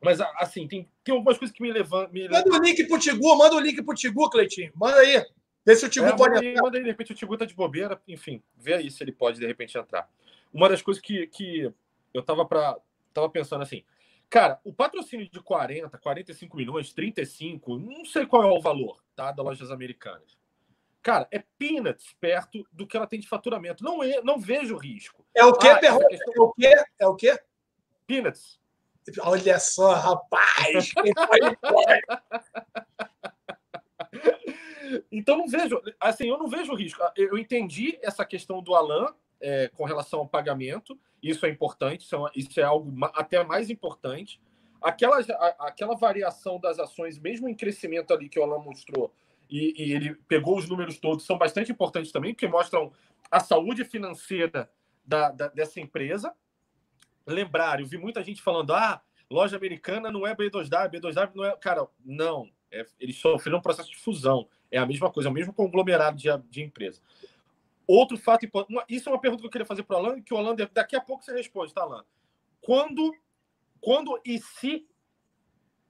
Mas, assim, tem, tem algumas coisas que me levantam. Me... Manda o link pro Tigu, manda o link pro Tigu, Cleitinho. Manda aí. Vê se o Tigu É, pode entrar. de repente o Tigu tá de bobeira, enfim, vê aí se ele pode de repente entrar. Uma das coisas que, que eu tava para tava pensando assim, cara, o patrocínio de 40, 45 milhões, 35, não sei qual é o valor, tá, das lojas americanas. Cara, é peanuts perto do que ela tem de faturamento. Não, é, não vejo risco. É o quê, Ah, Perrota? essa questão- É o quê? É o quê? Peanuts. Olha só, rapaz. Então não vejo, assim, eu não vejo risco. Eu entendi essa questão do Alan é, com relação ao pagamento. Isso é importante, isso é, isso é algo até mais importante. Aquela, a- aquela variação das ações, mesmo em crescimento ali que o Alan mostrou, e, e ele pegou os números todos, são bastante importantes também, porque mostram a saúde financeira da, da- dessa empresa. Lembrar, eu vi muita gente falando, ah, loja americana não é B2W, B2W não é. Cara, não. É, eles sofreram um processo de fusão. É a mesma coisa, é o mesmo conglomerado de, de empresa. Outro fato importante. Isso é uma pergunta que eu queria fazer para o Alan, que o Alan, daqui a pouco você responde, tá, Alan? Quando, quando e se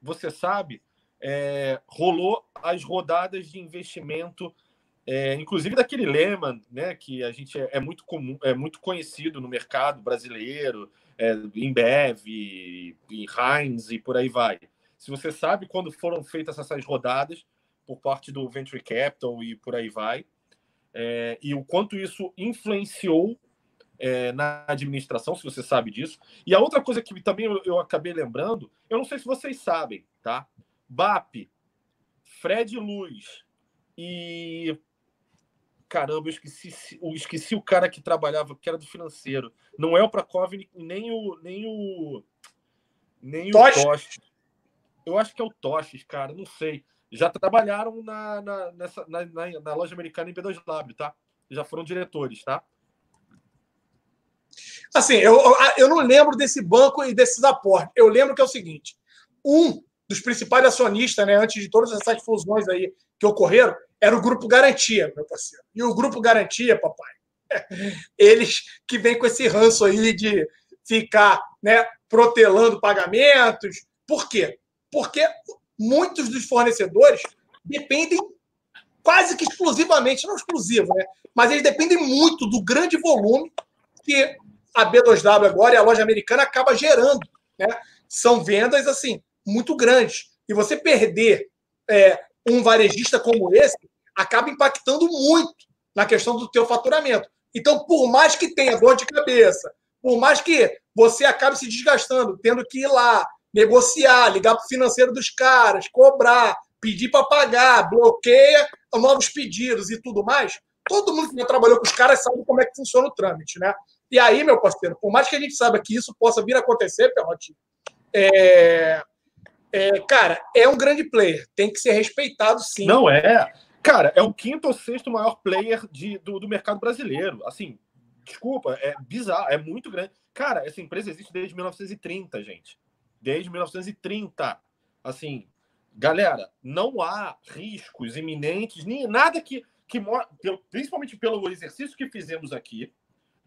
você sabe, é, rolou as rodadas de investimento é, inclusive daquele Lehman, né, que a gente é, é, muito comum, é muito conhecido no mercado brasileiro, é, em Bev, em Heinz e por aí vai. Se você sabe quando foram feitas essas rodadas por parte do Venture Capital e por aí vai, é, e o quanto isso influenciou é, na administração, se você sabe disso. E a outra coisa que também eu, eu, acabei lembrando, eu não sei se vocês sabem, tá? BAP, Fred Luz e. Caramba, eu esqueci, eu esqueci o cara que trabalhava, que era do financeiro. Não é o Prakovnik, nem o. Nem o. Nem Tosh. o Tosh. Eu acho que é o Tosh, cara, não sei. Já trabalharam na, na, nessa, na, na, na loja americana em B2 Lab, tá? Já foram diretores, tá? Assim, eu, eu não lembro desse banco e desses aportes. Eu lembro que é o seguinte: um dos principais acionistas, né, antes de todas essas fusões aí que ocorreram, era o Grupo Garantia, meu parceiro. E o Grupo Garantia, papai, eles que vêm com esse ranço aí de ficar né, protelando pagamentos. Por quê? Porque muitos dos fornecedores dependem quase que exclusivamente, não exclusivo, né? Mas eles dependem muito do grande volume que a B2W agora e a loja americana acaba gerando. Né? São vendas assim muito grandes. E você perder é, um varejista como esse acaba impactando muito na questão do teu faturamento. Então, por mais que tenha dor de cabeça, por mais que você acabe se desgastando, tendo que ir lá, negociar, ligar para o financeiro dos caras, cobrar, pedir para pagar, bloqueia novos pedidos e tudo mais, todo mundo que já trabalhou com os caras sabe como é que funciona o trâmite, né? E aí, meu parceiro, por mais que a gente saiba que isso possa vir a acontecer, Pelotinho, é, é, cara, é um grande player, tem que ser respeitado sim. Não é. Cara, é o quinto ou sexto maior player de, do, do mercado brasileiro. Assim, desculpa, é bizarro, é muito grande. Cara, essa empresa existe desde 1930, gente. Desde 1930. Assim, galera, não há riscos iminentes, nem nada que, que principalmente pelo exercício que fizemos aqui,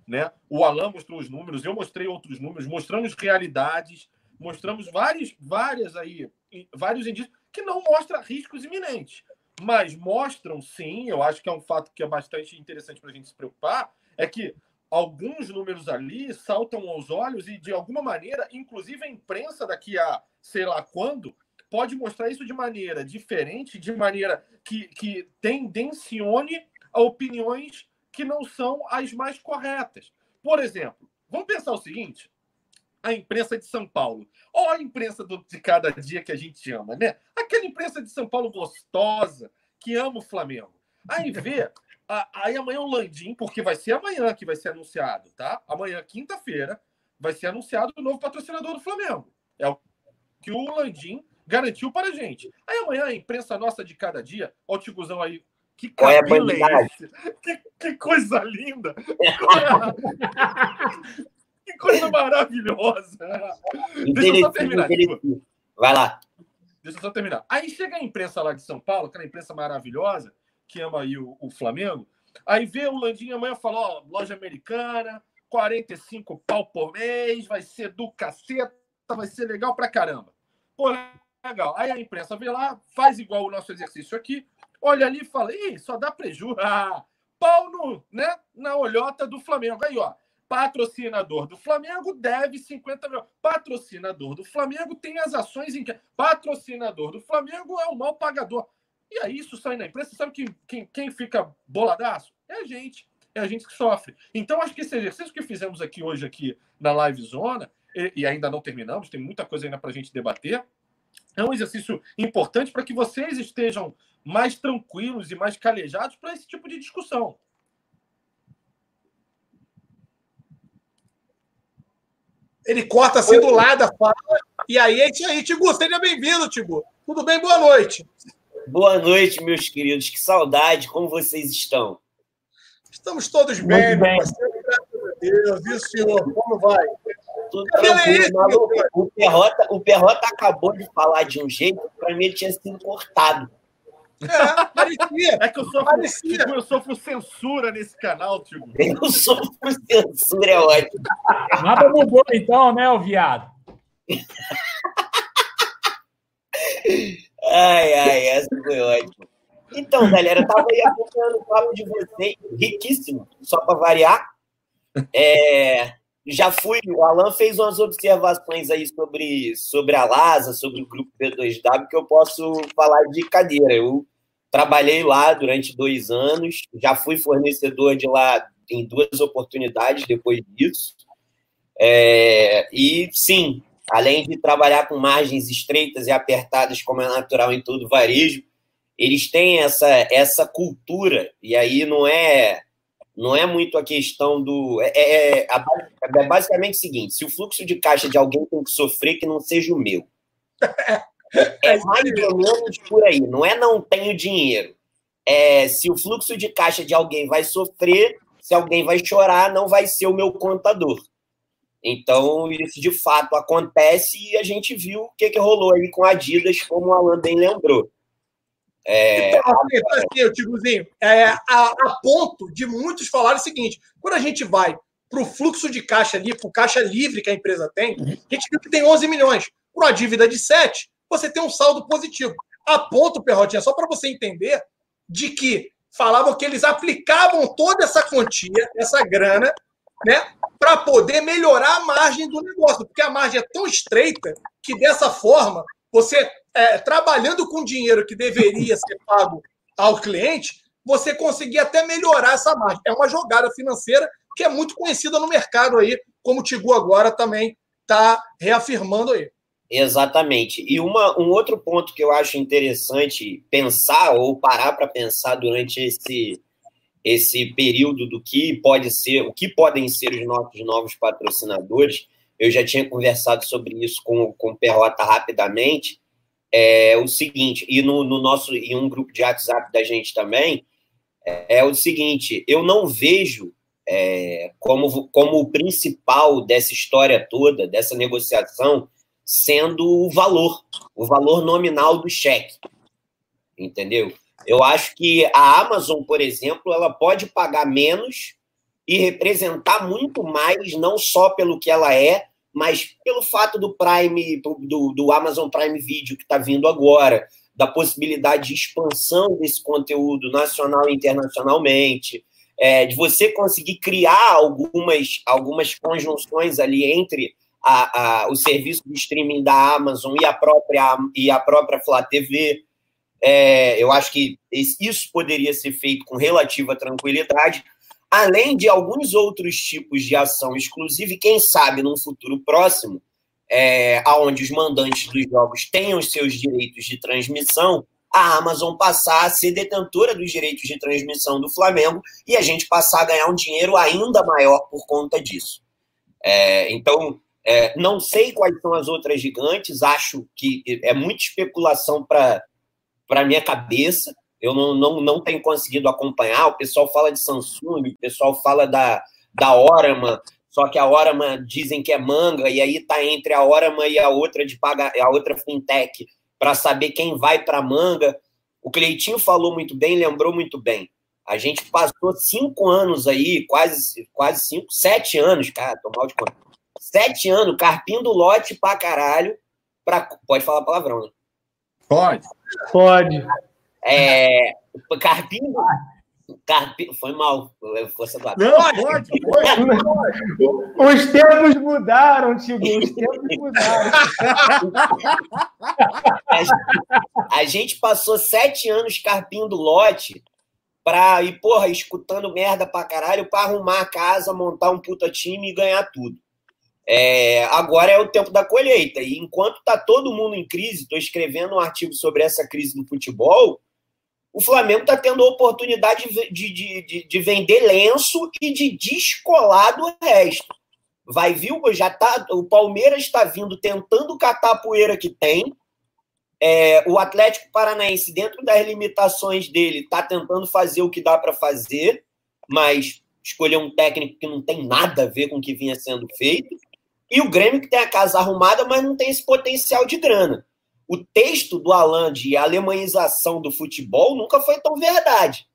né? O Alan mostrou os números, eu mostrei outros números, mostramos realidades, mostramos várias, várias aí, vários indícios que não mostram riscos iminentes, mas mostram sim, eu acho que é um fato que é bastante interessante para a gente se preocupar, é que alguns números ali saltam aos olhos e, de alguma maneira, inclusive a imprensa daqui a sei lá quando, pode mostrar isso de maneira diferente, de maneira que, que tendencione a opiniões que não são as mais corretas. Por exemplo, vamos pensar o seguinte: a imprensa de São Paulo. Ou a imprensa do, de cada dia que a gente ama, né? Aquela imprensa de São Paulo gostosa, que ama o Flamengo. Aí vê, aí amanhã o Landim, porque vai ser amanhã que vai ser anunciado, tá? Amanhã, quinta-feira, vai ser anunciado o novo patrocinador do Flamengo. É o que o Landim garantiu para a gente. Aí amanhã a imprensa nossa de cada dia, ó o Tiguzão aí que é a bandidagem? Que, que, coisa linda! que coisa maravilhosa! Deixa eu só terminar. Vai lá. Deixa eu só terminar. Aí chega a imprensa lá de São Paulo, aquela imprensa maravilhosa, que ama aí o, o Flamengo. Aí vê o Landinho amanhã e fala: ó, loja americana, 45 pau por mês, vai ser do caceta, vai ser legal pra caramba. Pô, legal. Aí a imprensa vê lá, faz igual o nosso exercício aqui, olha ali e fala: Ih, só dá prejuízo. Ah, pau no, né, na olhota do Flamengo. Aí, ó, patrocinador do Flamengo deve 50 mil. Patrocinador do Flamengo tem as ações em que. Patrocinador do Flamengo é o mal pagador. E aí isso sai na imprensa. Sabe que, quem, quem fica boladaço? É a gente. É a gente que sofre. Então, acho que esse exercício que fizemos aqui hoje, aqui na Live Zona, e, e ainda não terminamos, tem muita coisa ainda para a gente debater. É um exercício importante para que vocês estejam mais tranquilos e mais calejados para esse tipo de discussão. Ele corta assim do lado da fala, e aí é isso aí, Tigu. Seja bem-vindo, Tigu. Tudo bem? Boa noite. Boa noite, meus queridos. Que saudade, como vocês estão? Estamos todos bem, bem. parceiro. Graças a Deus. E o senhor, como vai? Tudo tranquilo, o, Perrota, o Perrota acabou de falar de um jeito, para mim ele tinha sido cortado. É, parecia. É que eu sofro, parecia. Tipo, eu sofro censura nesse canal, tio. Eu sofro censura, é ótimo. Nada mudou então, né, o viado? ai, ai, essa foi ótima. Então, galera, eu tava aí acompanhando o papo de vocês, riquíssimo, só para variar. É, já fui, o Alan fez umas observações aí sobre, sobre a LASA, sobre o grupo B2W, que eu posso falar de cadeira. Eu trabalhei lá durante dois anos, já fui fornecedor de lá em duas oportunidades depois disso. É, e sim, além de trabalhar com margens estreitas e apertadas, como é natural em todo varejo, eles têm essa, essa cultura, e aí não é não é muito a questão do. É, é, é, é, basicamente o seguinte: se o fluxo de caixa de alguém tem que sofrer, que não seja o meu. É mais ou menos por aí. Não é não tenho dinheiro. É, se o fluxo de caixa de alguém vai sofrer, se alguém vai chorar, não vai ser o meu contador. Então, isso de fato acontece e a gente viu o que, que rolou aí com a Adidas, como o Alan bem lembrou. É, então, assim, então, assim, Tigozinho, é, a, a, ponto de muitos falarem o seguinte: quando a gente vai para o fluxo de caixa ali, para o caixa livre que a empresa tem, a gente viu que tem 11 milhões. Com uma dívida de 7, você tem um saldo positivo. A ponto, Perrotinha, só para você entender, de que falavam que eles aplicavam toda essa quantia, essa grana, né, para poder melhorar a margem do negócio, porque a margem é tão estreita que dessa forma você é, trabalhando com dinheiro que deveria ser pago ao cliente, você conseguir até melhorar essa margem. É uma jogada financeira que é muito conhecida no mercado aí, como o Tigu agora também está reafirmando aí. Exatamente. E uma, um outro ponto que eu acho interessante pensar ou parar para pensar durante esse, esse período do que pode ser, o que podem ser os nossos novos patrocinadores. Eu já tinha conversado sobre isso com, com o Perrota rapidamente. É o seguinte, e no, no nosso, em um grupo de WhatsApp da gente também, é, é o seguinte: eu não vejo é, como, como o principal dessa história toda, dessa negociação, sendo o valor, o valor nominal do cheque. Entendeu? Eu acho que a Amazon, por exemplo, ela pode pagar menos e representar muito mais, não só pelo que ela é, mas pelo fato do Prime, do, do Amazon Prime Video que está vindo agora, da possibilidade de expansão desse conteúdo nacional e internacionalmente, é, de você conseguir criar algumas, algumas conjunções ali entre a, a, o serviço de streaming da Amazon e a própria, e a própria Flá TV. É, eu acho que isso poderia ser feito com relativa tranquilidade, além de alguns outros tipos de ação exclusiva, e quem sabe num futuro próximo, é, onde os mandantes dos jogos tenham os seus direitos de transmissão, a Amazon passar a ser detentora dos direitos de transmissão do Flamengo e a gente passar a ganhar um dinheiro ainda maior por conta disso. É, então, é, não sei quais são as outras gigantes, acho que é muita especulação para a minha cabeça. Eu não, não, não tenho conseguido acompanhar. O pessoal fala de Samsung, o pessoal fala da, da Orama, só que a Orama dizem que é manga, e aí está entre a Orama e a outra de pagar, a outra fintech para saber quem vai para manga. O Cleitinho falou muito bem, lembrou muito bem. A gente passou cinco anos aí, quase, quase cinco, sete anos, cara, tô mal de conta Sete anos, carpindo lote pra caralho. Pra... Pode falar palavrão, né? Pode. Pode. É, carpindo. Carpi... Foi mal. Força do Não, pode, pode, Os tempos mudaram, Tigo. Os tempos mudaram. A gente passou sete anos carpindo lote pra ir, porra, escutando merda pra caralho pra arrumar a casa, montar um puta time e ganhar tudo. É, agora é o tempo da colheita. E enquanto está todo mundo em crise, estou escrevendo um artigo sobre essa crise no futebol, o Flamengo está tendo a oportunidade de, de, de, de, vender lenço e de descolar do resto. Vai vir, já tá, o Palmeiras está vindo tentando catar a poeira que tem. É, o Atlético Paranaense, dentro das limitações dele, está tentando fazer o que dá para fazer, mas escolher um técnico que não tem nada a ver com o que vinha sendo feito. E o Grêmio que tem a casa arrumada, mas não tem esse potencial de grana. O texto do Alan de alemanização do futebol nunca foi tão verdade.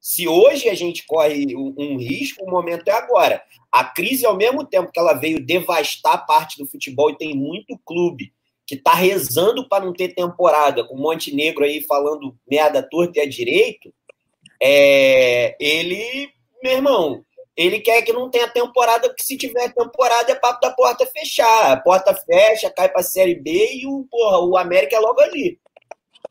Se hoje a gente corre um, risco, o momento é agora. A crise, ao mesmo tempo que ela veio devastar parte do futebol e tem muito clube que tá rezando para não ter temporada, com o Montenegro aí falando merda torta e a direito, é, ele, meu irmão, ele quer que não tenha temporada, porque se tiver temporada é papo da porta fechar. A porta fecha, cai para a Série B e o, porra, o América é logo ali.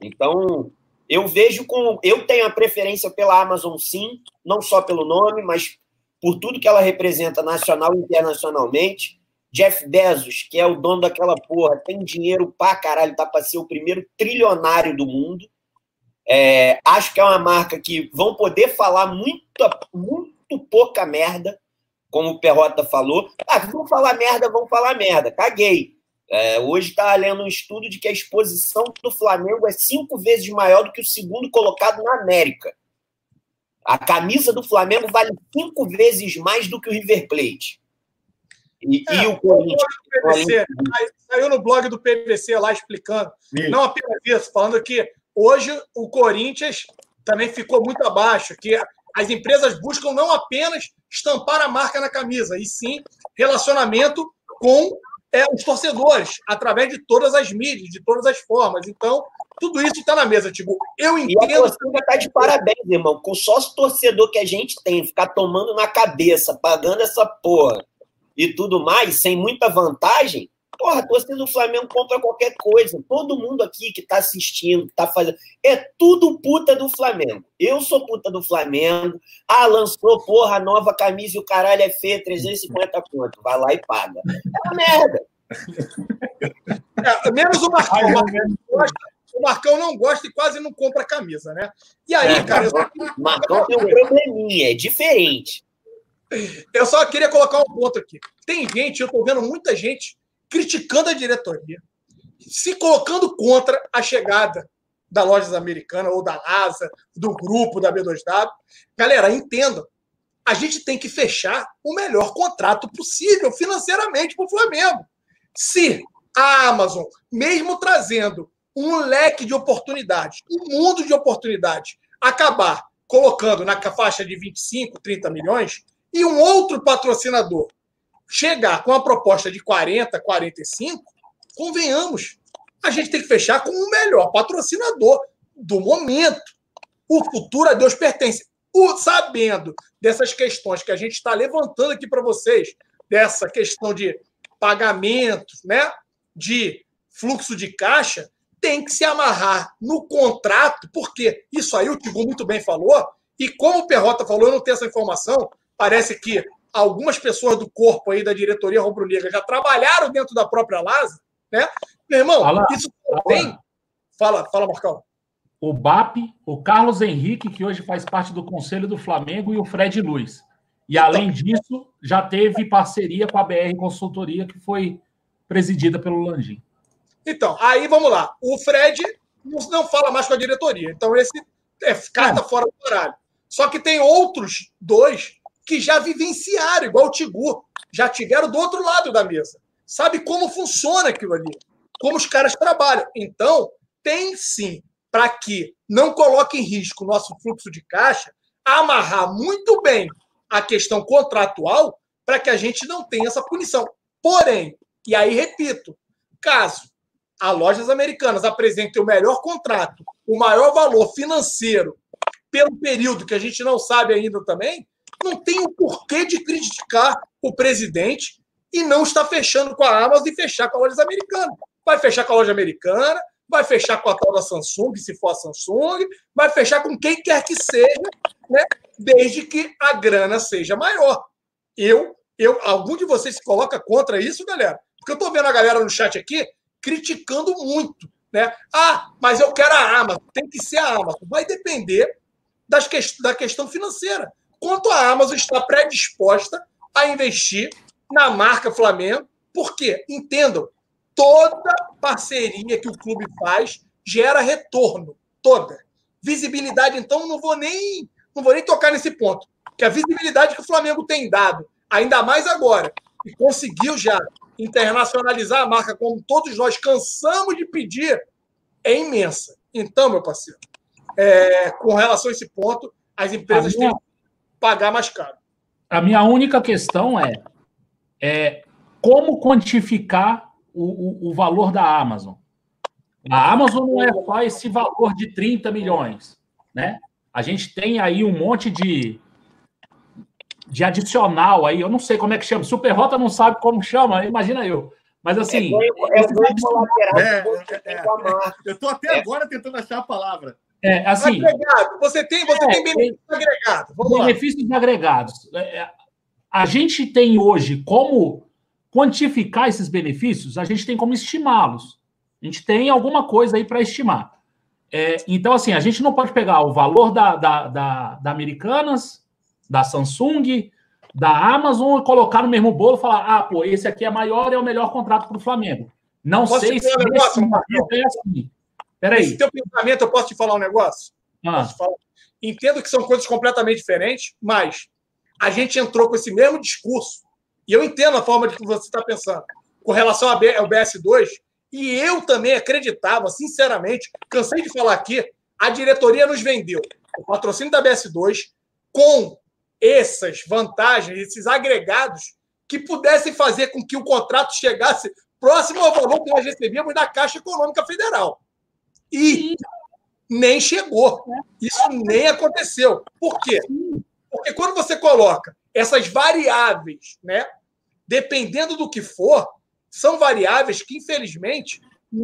Então, eu vejo com. Eu tenho a preferência pela Amazon, sim, não só pelo nome, mas por tudo que ela representa nacional e internacionalmente. Jeff Bezos, que é o dono daquela porra, tem dinheiro pra caralho, tá para ser o primeiro trilionário do mundo. É, acho que é uma marca que vão poder falar muito, muito pouca merda, como o Perrota falou. Ah, vão falar merda, vão falar merda. Caguei. É, hoje está lendo um estudo de que a exposição do Flamengo é cinco vezes maior do que o segundo colocado na América. A camisa do Flamengo vale cinco vezes mais do que o River Plate. E, é, e o Corinthians. PVC, saiu no blog do PVC lá explicando. Isso. Não apenas isso, falando que hoje o Corinthians também ficou muito abaixo, que as empresas buscam não apenas estampar a marca na camisa, e sim relacionamento com é, os torcedores, através de todas as mídias, de todas as formas. Então, tudo isso está na mesa, tipo, eu entendo. E a torcida está de parabéns, irmão. Com o sócio torcedor que a gente tem, ficar tomando na cabeça, pagando essa porra e tudo mais, sem muita vantagem, Porra, a torcida do Flamengo compra qualquer coisa. Todo mundo aqui que tá assistindo, que tá fazendo. É tudo puta do Flamengo. Eu sou puta do Flamengo. Ah, lançou, porra, a nova camisa e o caralho é feio, 350 conto. Vai lá e paga. É uma merda. É, menos o Marcão. O Marcão, gosta, o Marcão não gosta e quase não compra camisa, né? E aí, é, cara. O Marcão tem um probleminha, é diferente. Eu só queria colocar um ponto aqui. Tem gente, eu tô vendo muita gente criticando a diretoria, se colocando contra a chegada da Lojas Americana ou da Asa, do grupo da B2W. Galera, entendam, a gente tem que fechar o melhor contrato possível financeiramente para o Flamengo. Se a Amazon, mesmo trazendo um leque de oportunidades, um mundo de oportunidades, acabar colocando na faixa de 25, 30 milhões, e um outro patrocinador chegar com a proposta de 40, 45, convenhamos, a gente tem que fechar com o melhor patrocinador do momento. O futuro a Deus pertence. O, sabendo dessas questões que a gente está levantando aqui para vocês, dessa questão de pagamentos, né, de fluxo de caixa, tem que se amarrar no contrato, porque isso aí o Tigo muito bem falou, e como o Perrota falou, eu não tenho essa informação, parece que algumas pessoas do corpo aí da diretoria rubro-negra já trabalharam dentro da própria Lasa, né? Meu irmão, fala, isso tem. Fala, fala, Marcão. O BAP, o Carlos Henrique, que hoje faz parte do Conselho do Flamengo, e o Fred Luiz. E então, além disso, já teve parceria com a BR Consultoria, que foi presidida pelo Landim. Então, aí vamos lá. O Fred não fala mais com a diretoria. Então, esse é carta é. fora do horário. Só que tem outros dois que já vivenciaram, igual o Tigu, já tiveram do outro lado da mesa. Sabe como funciona aquilo ali, como os caras trabalham. Então, tem sim, para que não coloque em risco o nosso fluxo de caixa, amarrar muito bem a questão contratual para que a gente não tenha essa punição. Porém, e aí repito, caso a Lojas Americanas apresente o melhor contrato, o maior valor financeiro pelo período que a gente não sabe ainda também, não tem o porquê de criticar o presidente e não estar fechando com a Amazon e fechar com a loja americana. Vai fechar com a loja americana, vai fechar com a tal da Samsung, se for a Samsung, vai fechar com quem quer que seja, né? desde que a grana seja maior. Eu, eu, algum de vocês se coloca contra isso, galera? Porque eu estou vendo a galera no chat aqui criticando muito. Né? Ah, mas eu quero a Amazon, tem que ser a Amazon. Vai depender das que, da questão financeira quanto a Amazon está predisposta a investir na marca Flamengo, porque, entendam, toda parceria que o clube faz gera retorno, toda. Visibilidade, então, não vou nem não vou nem tocar nesse ponto, que a visibilidade que o Flamengo tem dado, ainda mais agora, e conseguiu já internacionalizar a marca, como todos nós cansamos de pedir, é imensa. Então, meu parceiro, é, com relação a esse ponto, as empresas minha, têm pagar mais caro. A minha única questão é, é como quantificar o, o, o valor da Amazon. A Amazon não é só esse valor de 30 milhões, né? A gente tem aí um monte de, de adicional aí, eu não sei como é que chama. Super Rota não sabe como chama, imagina eu. Mas assim. É, é, é, é, eu estou até agora tentando achar a palavra. É, assim, agregado. Você tem, você tem benefícios agregados. Vamos benefícios lá. agregados. A gente tem hoje como quantificar esses benefícios, a gente tem como estimá-los. A gente tem alguma coisa aí para estimar. É, então, assim, a gente não pode pegar o valor da, da, da, da Americanas, da Samsung, da Amazon e colocar no mesmo bolo e falar: ah, pô, esse aqui é maior é o melhor contrato para o Flamengo. Não posso sei se negócio, é assim. Peraí. Esse teu pensamento, eu posso te falar um negócio? Ah. Entendo que são coisas completamente diferentes, mas a gente entrou com esse mesmo discurso, e eu entendo a forma de que você está pensando, com relação ao BS2, e eu também acreditava, sinceramente, cansei de falar aqui, a diretoria nos vendeu o patrocínio da BS2 com essas vantagens, esses agregados que pudessem fazer com que o contrato chegasse próximo ao valor que nós recebíamos da Caixa Econômica Federal. E nem chegou. Isso nem aconteceu. Por quê? Porque quando você coloca essas variáveis, né, dependendo do que for, são variáveis que, infelizmente,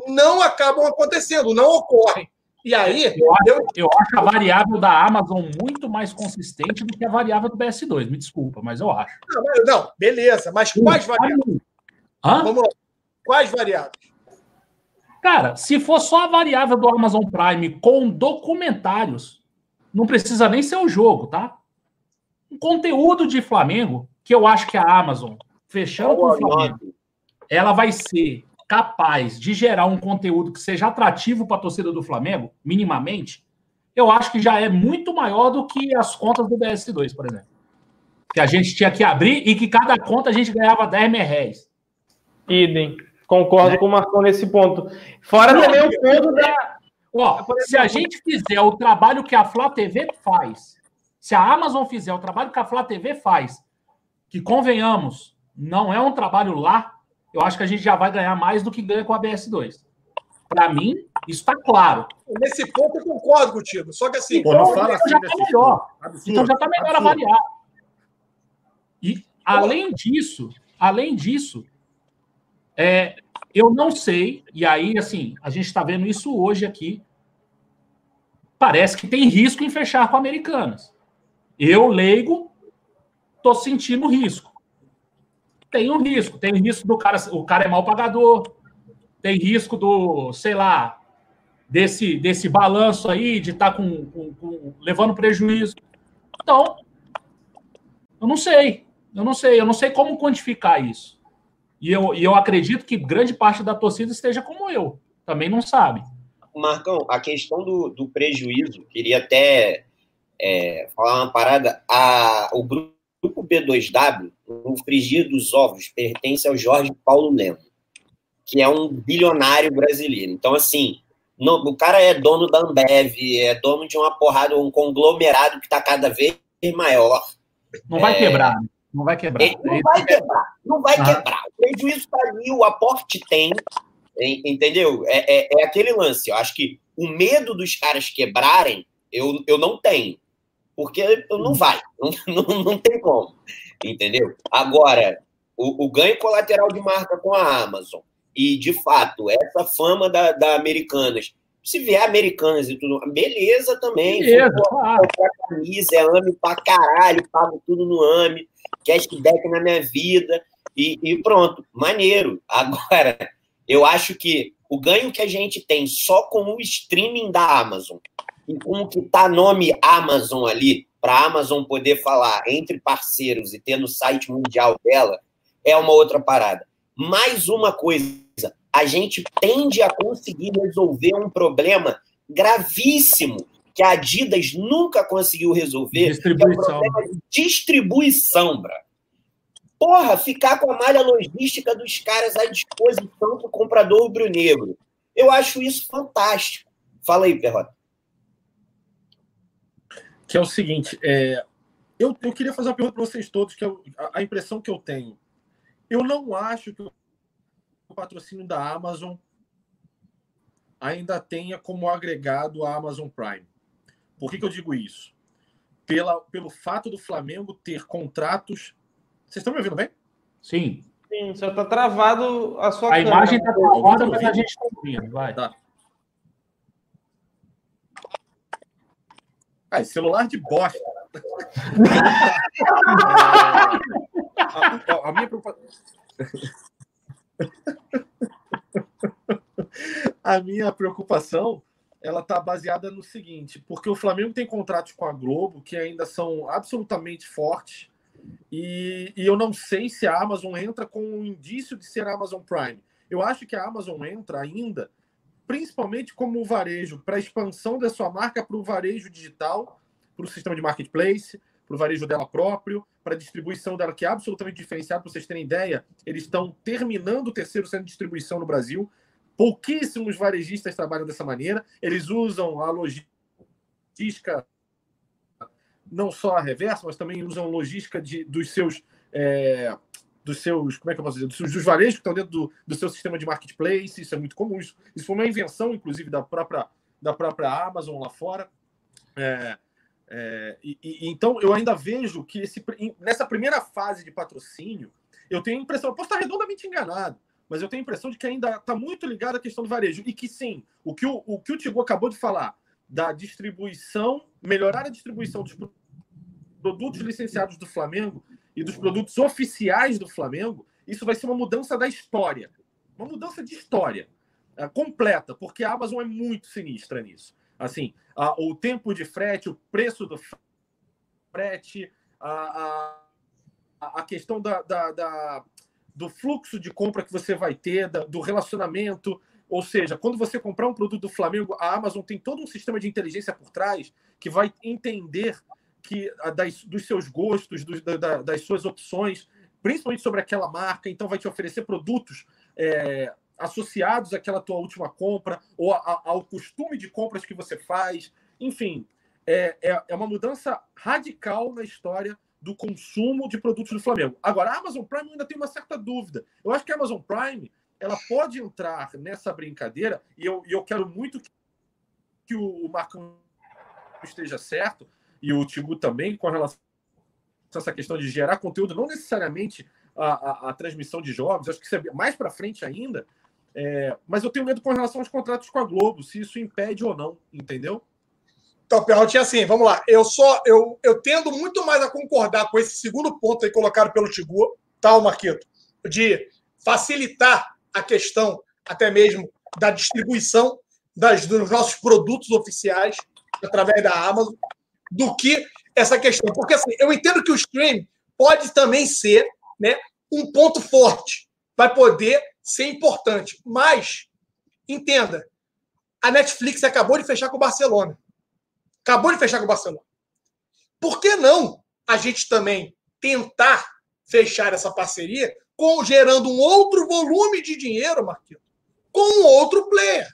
não acabam acontecendo, não ocorrem. E aí. Eu acho, eu... eu acho, a variável da Amazon muito mais consistente do que a variável do BS2. Me desculpa, mas eu acho. Não, não beleza. Mas quais variáveis? Hã? Vamos lá. Quais variáveis? Cara, se for só a variável do Amazon Prime com documentários, não precisa nem ser o jogo, tá? Um conteúdo de Flamengo, que eu acho que a Amazon, fechando com o Flamengo, ela vai ser capaz de gerar um conteúdo que seja atrativo para a torcida do Flamengo, minimamente, eu acho que já é muito maior do que as contas do BS2, por exemplo. Que a gente tinha que abrir e que cada conta a gente ganhava 10 mil reais. Idem. Concordo né? com o Marcão nesse ponto. Fora Não, também o ponto da. Ó, se a gente fizer o trabalho que a Flá TV faz, se a Amazon fizer o trabalho que a Flá TV faz, que convenhamos, não é um trabalho lá, eu acho que a gente já vai ganhar mais do que ganha com a BS2. Para mim, isso está claro. Nesse ponto eu concordo contigo. Só que assim. Pô, não fala assim já tá melhor. Absurdo, então já está melhor absurdo. avaliado. E além disso, além disso, é, eu não sei, e aí, assim, a gente está vendo isso hoje aqui. Parece que tem risco em fechar com Americanas. Eu, leigo, estou sentindo risco. Tem um risco. Tem risco do cara, o cara é mal pagador. Tem risco do, sei lá, desse, desse balanço aí, de estar tá com, com, com, levando prejuízo. Então, eu não sei. Eu não sei. Eu não sei como quantificar isso. E eu, e eu acredito que grande parte da torcida esteja como eu, também não sabe. Marcão, a questão do, do prejuízo, queria até é, falar uma parada. A, o grupo B2W, o frigir dos ovos, pertence ao Jorge Paulo Lemos, que é um bilionário brasileiro. Então, assim, no, o cara é dono da Ambev, é dono de uma porrada, um conglomerado que está cada vez maior. Não vai é, quebrar. Né? Não vai quebrar. Não vai quebrar. Não vai ah. quebrar. Prejuízo está ali, o aporte tem. Entendeu? É, é, é, aquele lance. Eu acho que o medo dos caras quebrarem, eu, eu não tenho. Porque não vai. Não, não, não tem como. Entendeu? Agora, o, o ganho colateral de marca com a Amazon. E, de fato, essa fama da, da Americanas se vier americanas e tudo, beleza também. Beleza, claro. camisa, é AME pra caralho, pago tudo no AME cashback na minha vida e, e pronto, maneiro. Agora, eu acho que o ganho que a gente tem só com o streaming da Amazon e com o que tá nome Amazon ali, para a Amazon poder falar entre parceiros e ter no site mundial dela, é uma outra parada. Mais uma coisa, a gente tende a conseguir resolver um problema gravíssimo que a Adidas nunca conseguiu resolver, distribuição. que é o problema de distribuição, bra. Porra, ficar com a malha logística dos caras à disposição do comprador rubro-negro. Eu acho isso fantástico. Fala aí, Perrota. Que é o seguinte, é, eu, eu queria fazer uma pergunta para vocês todos, que é a, a impressão que eu tenho. Eu não acho que patrocínio da Amazon ainda tenha como agregado a Amazon Prime. Por que, que eu digo isso? Pela, pelo fato do Flamengo ter contratos. Vocês estão me ouvindo bem? Sim. Sim, só tá travado a sua A câmera. imagem tá travada, mas a gente tá ouvindo. Vai. Tá. Ah, celular de bosta. É, a, a minha preocupação. a minha preocupação ela está baseada no seguinte, porque o Flamengo tem contratos com a Globo que ainda são absolutamente fortes e, e eu não sei se a Amazon entra com um indício de ser Amazon Prime. Eu acho que a Amazon entra ainda, principalmente como varejo, para expansão da sua marca para o varejo digital, para o sistema de marketplace, para o varejo dela próprio, para a distribuição dela, que é absolutamente diferenciado. Para vocês terem ideia, eles estão terminando o terceiro centro de distribuição no Brasil. Pouquíssimos varejistas trabalham dessa maneira. Eles usam a logística, não só a reversa, mas também usam logística de, dos seus. É, dos seus, como é que eu posso dizer, dos, dos varejos que estão dentro do, do seu sistema de marketplace, isso é muito comum, isso, isso foi uma invenção, inclusive, da própria, da própria Amazon lá fora. É, é, e, e, então eu ainda vejo que esse, nessa primeira fase de patrocínio, eu tenho a impressão, eu posso estar redondamente enganado, mas eu tenho a impressão de que ainda está muito ligado à questão do varejo. E que sim, o que o, o, que o Tigo acabou de falar, da distribuição, melhorar a distribuição dos produtos licenciados do Flamengo e dos produtos oficiais do Flamengo, isso vai ser uma mudança da história. Uma mudança de história é, completa, porque a Amazon é muito sinistra nisso. Assim, a, o tempo de frete, o preço do frete, a, a, a questão da, da, da, do fluxo de compra que você vai ter, da, do relacionamento. Ou seja, quando você comprar um produto do Flamengo, a Amazon tem todo um sistema de inteligência por trás que vai entender que das, dos seus gostos, da, das suas opções, principalmente sobre aquela marca, então vai te oferecer produtos é, associados àquela tua última compra ou a, a, ao costume de compras que você faz. Enfim, é, é, é, uma mudança radical na história do consumo de produtos do Flamengo. Agora, a Amazon Prime ainda tem uma certa dúvida. Eu acho que a Amazon Prime ela pode entrar nessa brincadeira e eu, eu quero muito que, que o, o Marcão esteja certo e o Tigu também com relação a essa questão de gerar conteúdo, não necessariamente a, a, a transmissão de jogos, acho que isso é mais para frente ainda, é, mas eu tenho medo com relação aos contratos com a Globo, se isso impede ou não, entendeu? Então, Perrotinho, assim, vamos lá. Eu só eu, eu tendo muito mais a concordar com esse segundo ponto aí colocado pelo Tigu, tá, Marquito? De facilitar a questão até mesmo da distribuição das, dos nossos produtos oficiais através da Amazon, do que essa questão. Porque assim, eu entendo que o stream pode também ser né, um ponto forte, vai poder ser importante. Mas, entenda, a Netflix acabou de fechar com o Barcelona. Acabou de fechar com o Barcelona. Por que não a gente também tentar fechar essa parceria com gerando um outro volume de dinheiro, Marquinhos, com um outro player?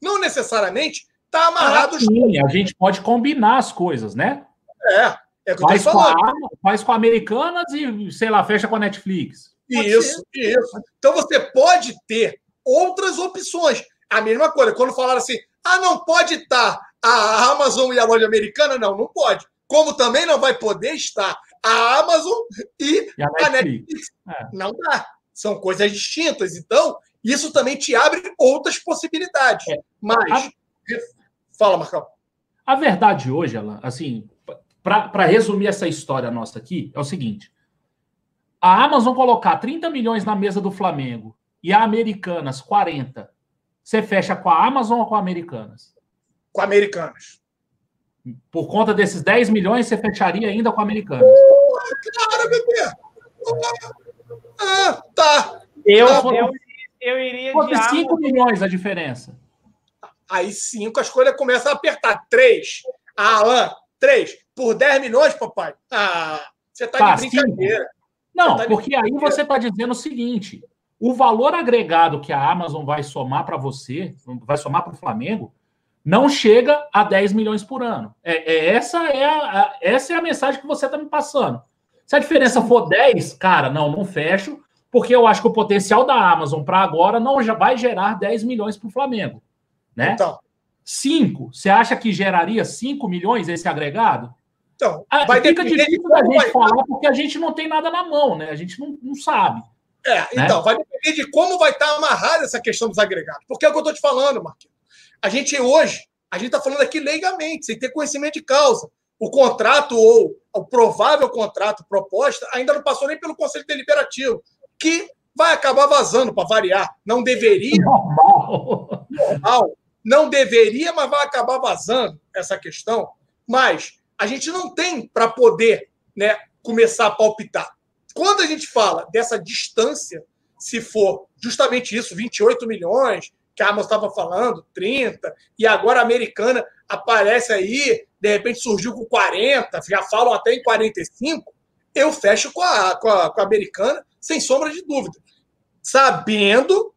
Não necessariamente está amarrado. Ah, sim, a gente pode combinar as coisas, né? É, é o que eu faz, tô com falando. a, faz com a Americanas e, sei lá, fecha com a Netflix. Pode Isso, isso. Então você pode ter outras opções. A mesma coisa, quando falaram assim, ah, não pode estar a Amazon e a loja americana, não, não pode. Como também não vai poder estar a Amazon e, E a a Netflix. Netflix. É. Não dá. São coisas distintas. Então, isso também te abre outras possibilidades. É. Mas. Fala, Marcão. A verdade hoje, Alan, assim, para resumir essa história nossa aqui, é o seguinte: a Amazon colocar 30 milhões na mesa do Flamengo e a Americanas 40, você fecha com a Amazon ou com a Americanas? Com americanos. Por conta desses 10 milhões, você fecharia ainda com a Americanas. Cara, bebê. Ah, tá. Eu, Tá eu, eu iria de Fosse 5 Amazon. milhões a diferença. Aí cinco, as coisas começam a apertar. Três. Ah, Alan, três. Por 10 milhões, papai. Ah, você tá Tá, de brincadeira. Não, tá porque aí você está dizendo o seguinte: o valor agregado que a Amazon vai somar para você, vai somar para o Flamengo, não chega a 10 milhões por ano. É, é- essa, é a, a- essa é a mensagem que você está me passando. Se a diferença for 10, cara, não, não fecho, porque eu acho que o potencial da Amazon para agora não já vai gerar 10 milhões para o Flamengo. Né? Então, 5. Você acha que geraria 5 milhões esse agregado? então Ah, vai fica difícil da gente vai, falar porque a gente não tem nada na mão, né? A gente não, não sabe. É, então, vai depender de como vai estar amarrada essa questão dos agregados. Porque é o que eu estou te falando, Marquinhos. A gente hoje, a gente está falando aqui leigamente, sem ter conhecimento de causa. O contrato ou o provável contrato proposta ainda não passou nem pelo Conselho Deliberativo, que vai acabar vazando para variar. Não deveria, Normal. normal, não deveria, mas vai acabar vazando essa questão. Mas a gente não tem para poder né, começar a palpitar. Quando a gente fala dessa distância, se for justamente isso, 28 milhões, que a Amazon estava falando, 30, e agora a americana aparece aí, de repente surgiu com 40, já falam até em 45, eu fecho com a, com a, com a americana, sem sombra de dúvida. Sabendo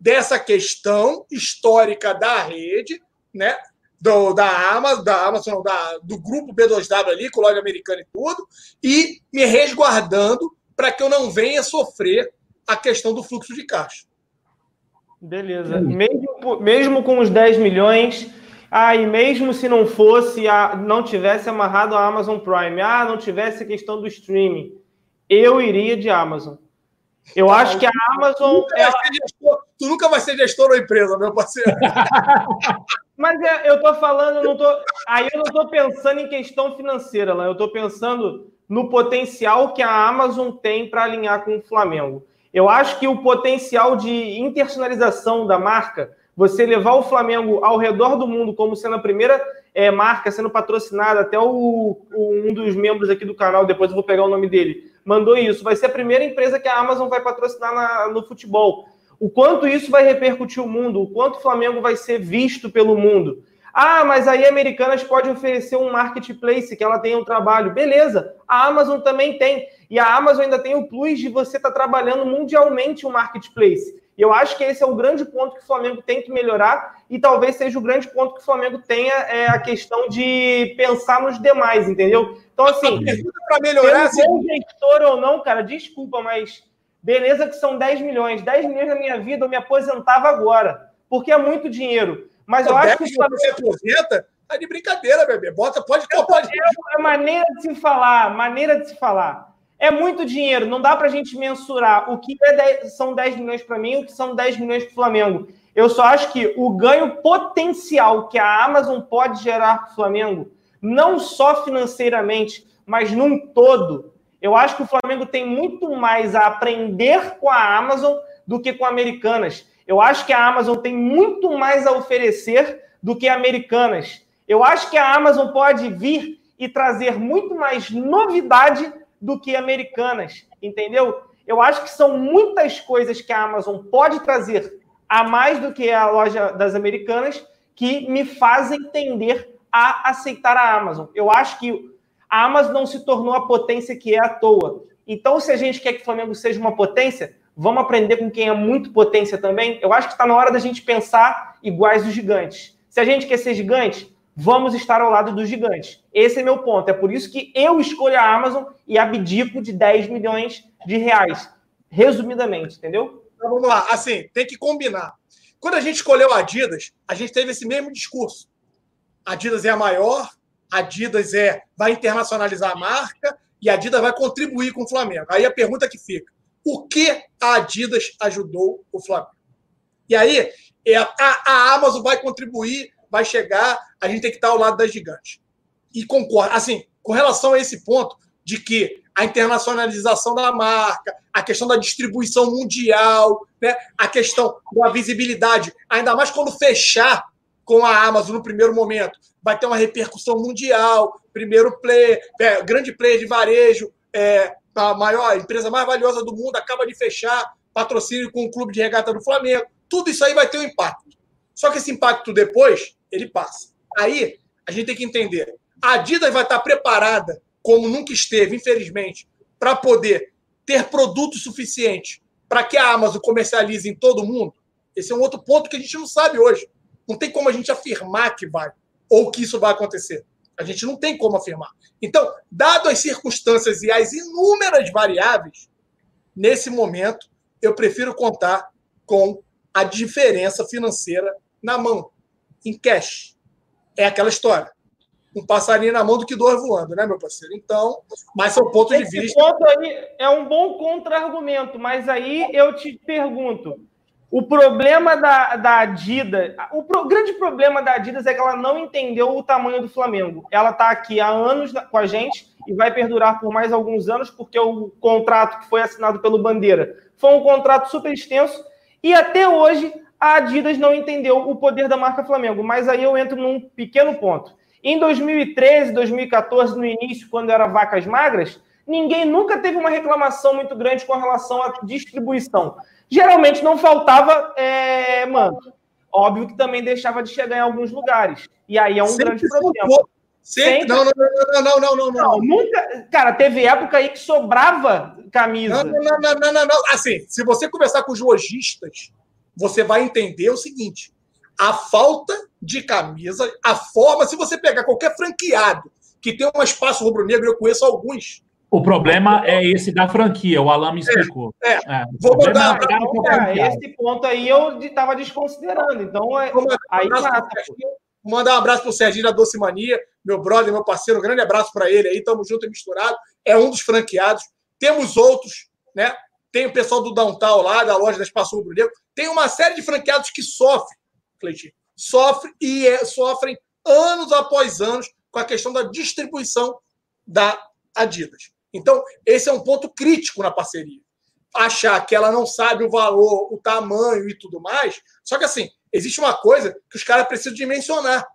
dessa questão histórica da rede, né? Do, da Amazon, da Amazon, da, do grupo B2W ali, com loja americana e tudo, e me resguardando para que eu não venha sofrer a questão do fluxo de caixa. Beleza. Mesmo, mesmo com os 10 milhões, ah, e mesmo se não fosse, a, não tivesse amarrado a Amazon Prime, ah, não tivesse a questão do streaming, eu iria de Amazon. Eu acho que a Amazon. Ser gestor, tu nunca vai ser gestor da empresa, meu parceiro. Mas é, eu tô falando, não tô. Aí eu não tô pensando em questão financeira, lá. Eu tô pensando no potencial que a Amazon tem para alinhar com o Flamengo. Eu acho que o potencial de internacionalização da marca, você levar o Flamengo ao redor do mundo como sendo a primeira é, marca sendo patrocinada, até o, o, um dos membros aqui do canal, depois eu vou pegar o nome dele, mandou isso. Vai ser a primeira empresa que a Amazon vai patrocinar na, no futebol. O quanto isso vai repercutir o mundo, o quanto o Flamengo vai ser visto pelo mundo. Ah, mas aí a Americanas pode oferecer um marketplace que ela tem um trabalho. Beleza, a Amazon também tem. E a Amazon ainda tem o plus de você estar tá trabalhando mundialmente um marketplace. E eu acho que esse é o grande ponto que o Flamengo tem que melhorar e talvez seja o grande ponto que o Flamengo tenha é a questão de pensar nos demais, entendeu? Então, assim, para melhorar, assim, sendo gestor ou não, cara, desculpa, mas beleza que são 10 milhões. 10 milhões na minha vida, eu me aposentava agora, porque é muito dinheiro. Mas eu acho que o Flamengo... você aposenta, tá de brincadeira, bebê. Bota, pode, pode. É, é maneira de se falar, maneira de se falar. É muito dinheiro, não dá para a gente mensurar o que é 10, são 10 milhões para mim e o que são 10 milhões para o Flamengo. Eu só acho que o ganho potencial que a Amazon pode gerar para o Flamengo, não só financeiramente, mas num todo, eu acho que o Flamengo tem muito mais a aprender com a Amazon do que com a Americanas. Eu acho que a Amazon tem muito mais a oferecer do que a Americanas. Eu acho que a Amazon pode vir e trazer muito mais novidade do que americanas, entendeu? Eu acho que são muitas coisas que a Amazon pode trazer a mais do que a loja das americanas que me fazem tender a aceitar a Amazon. Eu acho que a Amazon não se tornou a potência que é à toa. Então, se a gente quer que o Flamengo seja uma potência, vamos aprender com quem é muito potência também. Eu acho que está na hora da gente pensar iguais os gigantes. Se a gente quer ser gigante, vamos estar ao lado dos gigantes. Esse é meu ponto. É por isso que eu escolho a Amazon e abdico de 10 milhões de reais. Resumidamente, entendeu? Então vamos lá. Assim, tem que combinar. Quando a gente escolheu a Adidas, a gente teve esse mesmo discurso. Adidas é a maior, Adidas é vai internacionalizar a marca e a Adidas vai contribuir com o Flamengo. Aí a pergunta que fica: o que a Adidas ajudou o Flamengo? E aí é, a, a Amazon vai contribuir vai chegar, a gente tem que estar ao lado das gigantes. E concordo. Assim, com relação a esse ponto de que a internacionalização da marca, a questão da distribuição mundial, né, a questão da visibilidade, ainda mais quando fechar com a Amazon no primeiro momento, vai ter uma repercussão mundial, primeiro player, é, grande player de varejo, é, a maior a empresa mais valiosa do mundo acaba de fechar patrocínio com o clube de regata do Flamengo. Tudo isso aí vai ter um impacto. Só que esse impacto depois ele passa. Aí a gente tem que entender: a Adidas vai estar preparada, como nunca esteve, infelizmente, para poder ter produto suficiente para que a Amazon comercialize em todo mundo? Esse é um outro ponto que a gente não sabe hoje. Não tem como a gente afirmar que vai ou que isso vai acontecer. A gente não tem como afirmar. Então, dado as circunstâncias e as inúmeras variáveis, nesse momento, eu prefiro contar com a diferença financeira na mão, em cash. É aquela história. Um passarinho na mão do que dois voando, né, meu parceiro? Então, mas são pontos de vista. ponto aí é um bom contra-argumento, mas aí eu te pergunto: o problema da, da Adidas, o pro- grande problema da Adidas é que ela não entendeu o tamanho do Flamengo. Ela está aqui há anos com a gente e vai perdurar por mais alguns anos, porque o contrato que foi assinado pelo Bandeira foi um contrato super extenso e até hoje a Adidas não entendeu o poder da marca Flamengo. Mas aí eu entro num pequeno ponto. Em 2013, 2014, no início, quando era vacas magras, ninguém nunca teve uma reclamação muito grande com relação à distribuição. Geralmente não faltava é, manto. Óbvio que também deixava de chegar em alguns lugares. E aí é um Sempre grande problema. faltou. Sempre. Sempre. Não, não, não, não, não, não, não, Não, nunca. Cara, teve época aí que sobrava camisa. Não, não, não, não, não, não. Assim, se você conversar com os lojistas, você vai entender o seguinte: a falta de camisa, a forma, se você pegar qualquer franqueado que tem um espaço rubro-negro, eu conheço alguns. O problema é esse da franquia, o Alan me explicou. é. o Vou mandar- é franquia. esse ponto aí eu estava desconsiderando. Então, é, Vou mandar um aí abraço pro Serginho. Vou mandar um abraço pro Serginho da Doce Mania, meu brother, meu parceiro, um grande abraço para ele aí, tamo junto e misturado. É um dos franqueados. Temos outros, né? Tem o pessoal do Downtown lá, da loja da Espaço Rubro Negro. Tem uma série de franqueados que sofrem, Cleitinho. Sofrem e é- sofrem anos após anos com a questão da distribuição da Adidas. Então, esse é um ponto crítico na parceria. Achar que ela não sabe o valor, o tamanho e tudo mais. Só que, assim, existe uma coisa que os caras precisam dimensionar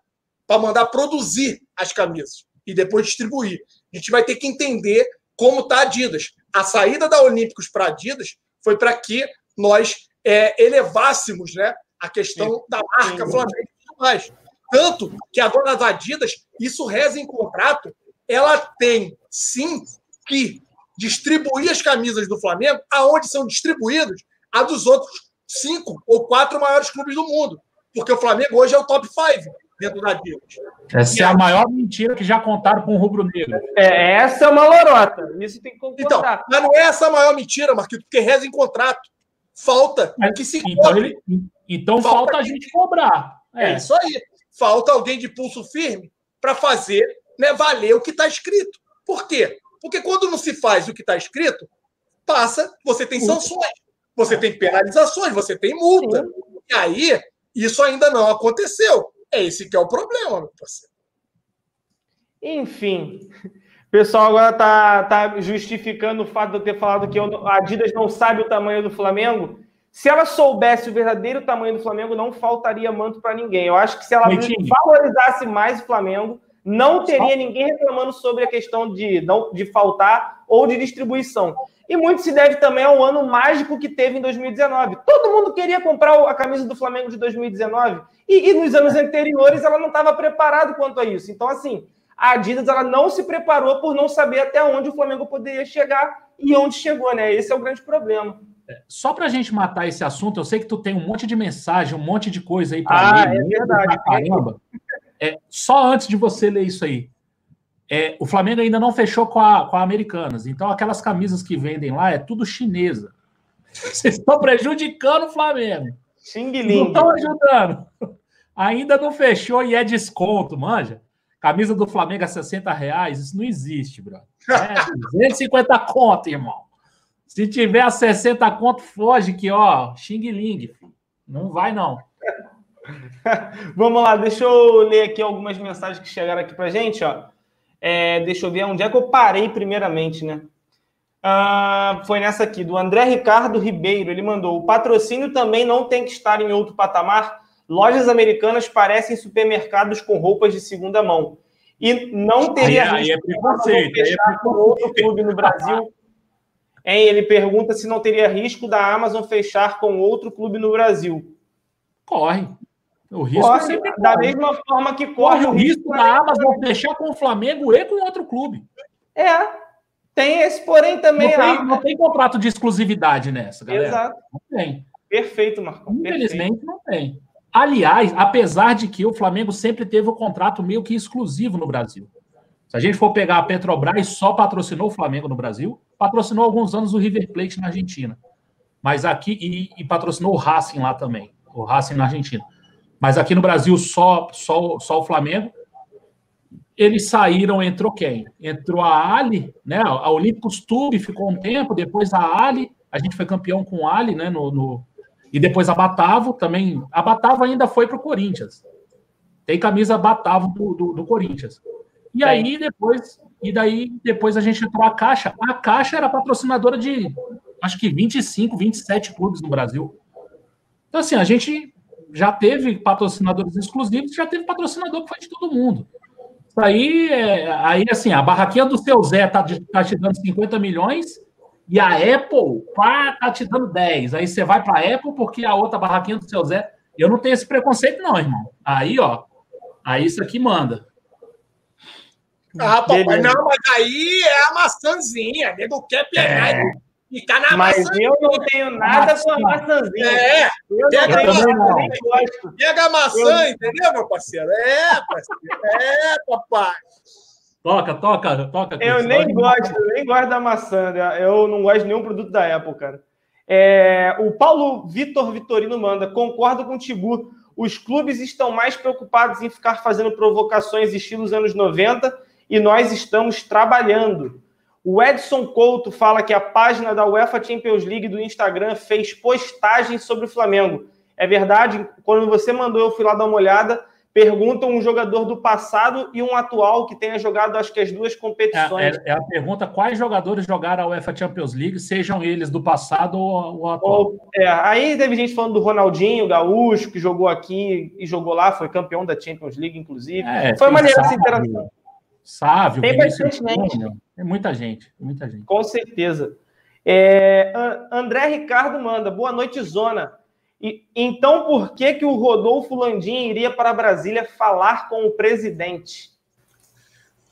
para mandar produzir as camisas e depois distribuir. A gente vai ter que entender como está a Adidas. A saída da Olímpicos para a Adidas foi para que nós é, elevássemos né, a questão da marca Sim. Flamengo e tudo mais. Tanto que agora as Adidas, isso reza em contrato, ela tem sim que distribuir as camisas do Flamengo aonde são distribuídos a dos outros cinco ou quatro maiores clubes do mundo. Porque o Flamengo hoje é o top 5 dentro da Adidas. Essa é a maior mentira que já contaram com o Rubro Negro. É, essa é uma lorota. Isso tem que Então, mas não é essa a maior mentira, Marquito, porque reza em contrato. Falta Mas, que se Então, cobre. ele, então Falta falta a que- gente cobrar. É. É. isso aí. Falta alguém de pulso firme para fazer né, valer o que está escrito. Por quê? Porque quando não se faz o que está escrito, passa, você tem sanções, você tem penalizações, você tem multa. E aí, isso ainda não aconteceu. É esse que é o problema, meu parceiro. Enfim, o pessoal agora tá, tá justificando o fato de eu ter falado que eu a Adidas não sabe o tamanho do Flamengo. Se ela soubesse o verdadeiro tamanho do Flamengo, não faltaria manto para ninguém. Eu acho que se ela valorizasse mais o Flamengo, não teria ninguém reclamando sobre a questão de, não, de faltar ou de distribuição. E muito se deve também ao ano mágico que teve em 2019. Todo mundo queria comprar a camisa do Flamengo de 2019. E, e nos anos anteriores ela não estava preparada quanto a isso. Então, assim, a Adidas ela não se preparou por não saber até onde o Flamengo poderia chegar e onde chegou, né? Esse é o grande problema. Só para a gente matar esse assunto, eu sei que tu tem um monte de mensagem, um monte de coisa aí para Ah, ler. é verdade. pra Caramba. É, só antes de você ler isso aí. É, o Flamengo ainda não fechou com a, com a Americanas. Então, aquelas camisas que vendem lá é tudo chinesa. Vocês estão prejudicando o Flamengo. Xing Não estão ajudando. Ainda não fechou e é desconto, manja. Camisa do Flamengo a 60 reais, isso não existe, bro. É 250 conto, irmão. Se tiver a 60 conto, foge que, ó, Xing Ling. filho. Não vai, não. Vamos lá, deixa eu ler aqui algumas mensagens que chegaram aqui pra gente, ó. É, deixa eu ver onde é que eu parei primeiramente, né? Ah, foi nessa aqui, do André Ricardo Ribeiro. Ele mandou: o patrocínio também não tem que estar em outro patamar. Lojas americanas parecem supermercados com roupas de segunda mão. E não teria Aí- aí é risco de preconceito, aí é fechar com outro clube no Brasil. Hein, ele pergunta se não teria risco da Amazon fechar com outro clube no Brasil. Corre. O risco Corre, sempre da corre. mesma forma que Corre corre o risco da Amazon fechar com o Flamengo e com outro clube. É, tem esse porém Não também. tem, ah, não tem contrato de exclusividade nessa, galera. Exato. Não tem. Perfeito, Marcão. perfeito. Infelizmente, não tem. Aliás, apesar de que o Flamengo sempre teve o contrato meio que exclusivo no Brasil. Se a gente for pegar a Petrobras, só patrocinou o Flamengo no Brasil, patrocinou alguns anos o River Plate na Argentina. Mas aqui, e, e patrocinou o Racing lá também, o Racing na Argentina. Mas aqui no Brasil, só, só, só o Flamengo. Eles saíram, entrou quem? Entrou a Ali, né? A Olímpicos Tube ficou um tempo, depois a Ali, a gente foi campeão com a Ali, né? No, no, e depois a Batavo também. A Batavo ainda foi para o Corinthians. Tem camisa Batavo do, do, do Corinthians. E aí depois, e daí depois a gente entrou a Caixa. A Caixa era patrocinadora de acho que 25, 27 clubes no Brasil. Então, assim, a gente já teve patrocinadores exclusivos, já teve patrocinador que foi de todo mundo. Isso aí, é, aí assim, a barraquinha do seu Zé tá, tá te dando 50 milhões e a Apple pá, tá te dando 10. Aí você vai para a Apple porque a outra barraquinha do seu Zé. Eu não tenho esse preconceito, não, irmão. Aí, ó, aí isso aqui manda. Ah, papai, não, mas aí é a maçãzinha. Nego quer pegar é. Ficar na Mas maçã. eu não tenho nada com a maçãzinha. É, eu pega, não tenho maçã, pega a maçã, eu... entendeu, meu parceiro? É, parceiro. É, papai. Toca, toca, toca. Eu nem gosto, eu nem gosto da maçã. Né? Eu não gosto de nenhum produto da Apple, cara. É, o Paulo Vitor Vitorino manda, concordo com o Tibu. Os clubes estão mais preocupados em ficar fazendo provocações estilos anos 90 e nós estamos trabalhando. O Edson Couto fala que a página da UEFA Champions League do Instagram fez postagens sobre o Flamengo. É verdade? Quando você mandou, eu fui lá dar uma olhada. Perguntam um jogador do passado e um atual que tenha jogado, acho que as duas competições. É, é, é a pergunta: quais jogadores jogaram a UEFA Champions League, sejam eles do passado ou, ou atual? Ou, é, aí teve gente falando do Ronaldinho, Gaúcho, que jogou aqui e jogou lá, foi campeão da Champions League, inclusive. É, foi maneira essa interação. Sávio, tem bastante gente. Tem muita gente, muita gente. Com certeza. É, André Ricardo manda, boa noite, Zona. E, então, por que, que o Rodolfo Landim iria para Brasília falar com o presidente?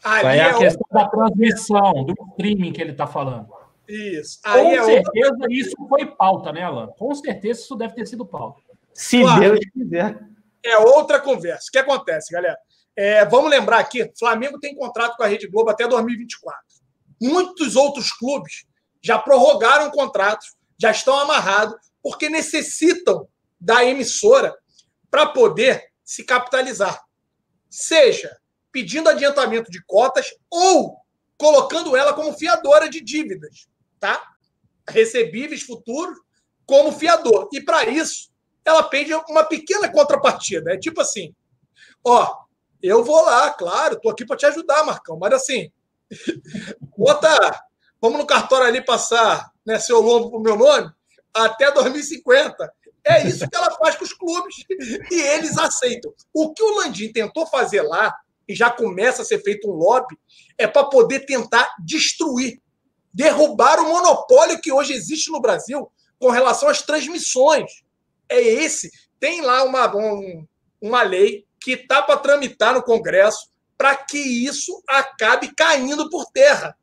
Aí é a questão da transmissão, do streaming que ele está falando. Isso. Aí com é certeza outra... isso foi pauta, né, Alan? Com certeza isso deve ter sido pauta. Se claro. Deus quiser. É outra conversa. O que acontece, galera? É, vamos lembrar aqui, Flamengo tem contrato com a Rede Globo até 2024. Muitos outros clubes já prorrogaram contratos, já estão amarrados, porque necessitam da emissora para poder se capitalizar. Seja pedindo adiantamento de cotas ou colocando ela como fiadora de dívidas, tá? Recebíveis futuros como fiador. E para isso, ela pede uma pequena contrapartida. É tipo assim: ó, eu vou lá, claro, estou aqui para te ajudar, Marcão. Mas assim, bota, vamos no cartório ali passar né, seu nome para o meu nome até 2050. É isso que ela faz com os clubes e eles aceitam. O que o Landim tentou fazer lá, e já começa a ser feito um lobby, é para poder tentar destruir, derrubar o monopólio que hoje existe no Brasil com relação às transmissões. É esse. Tem lá uma, um, uma lei que está para tramitar no Congresso para que isso acabe caindo por terra.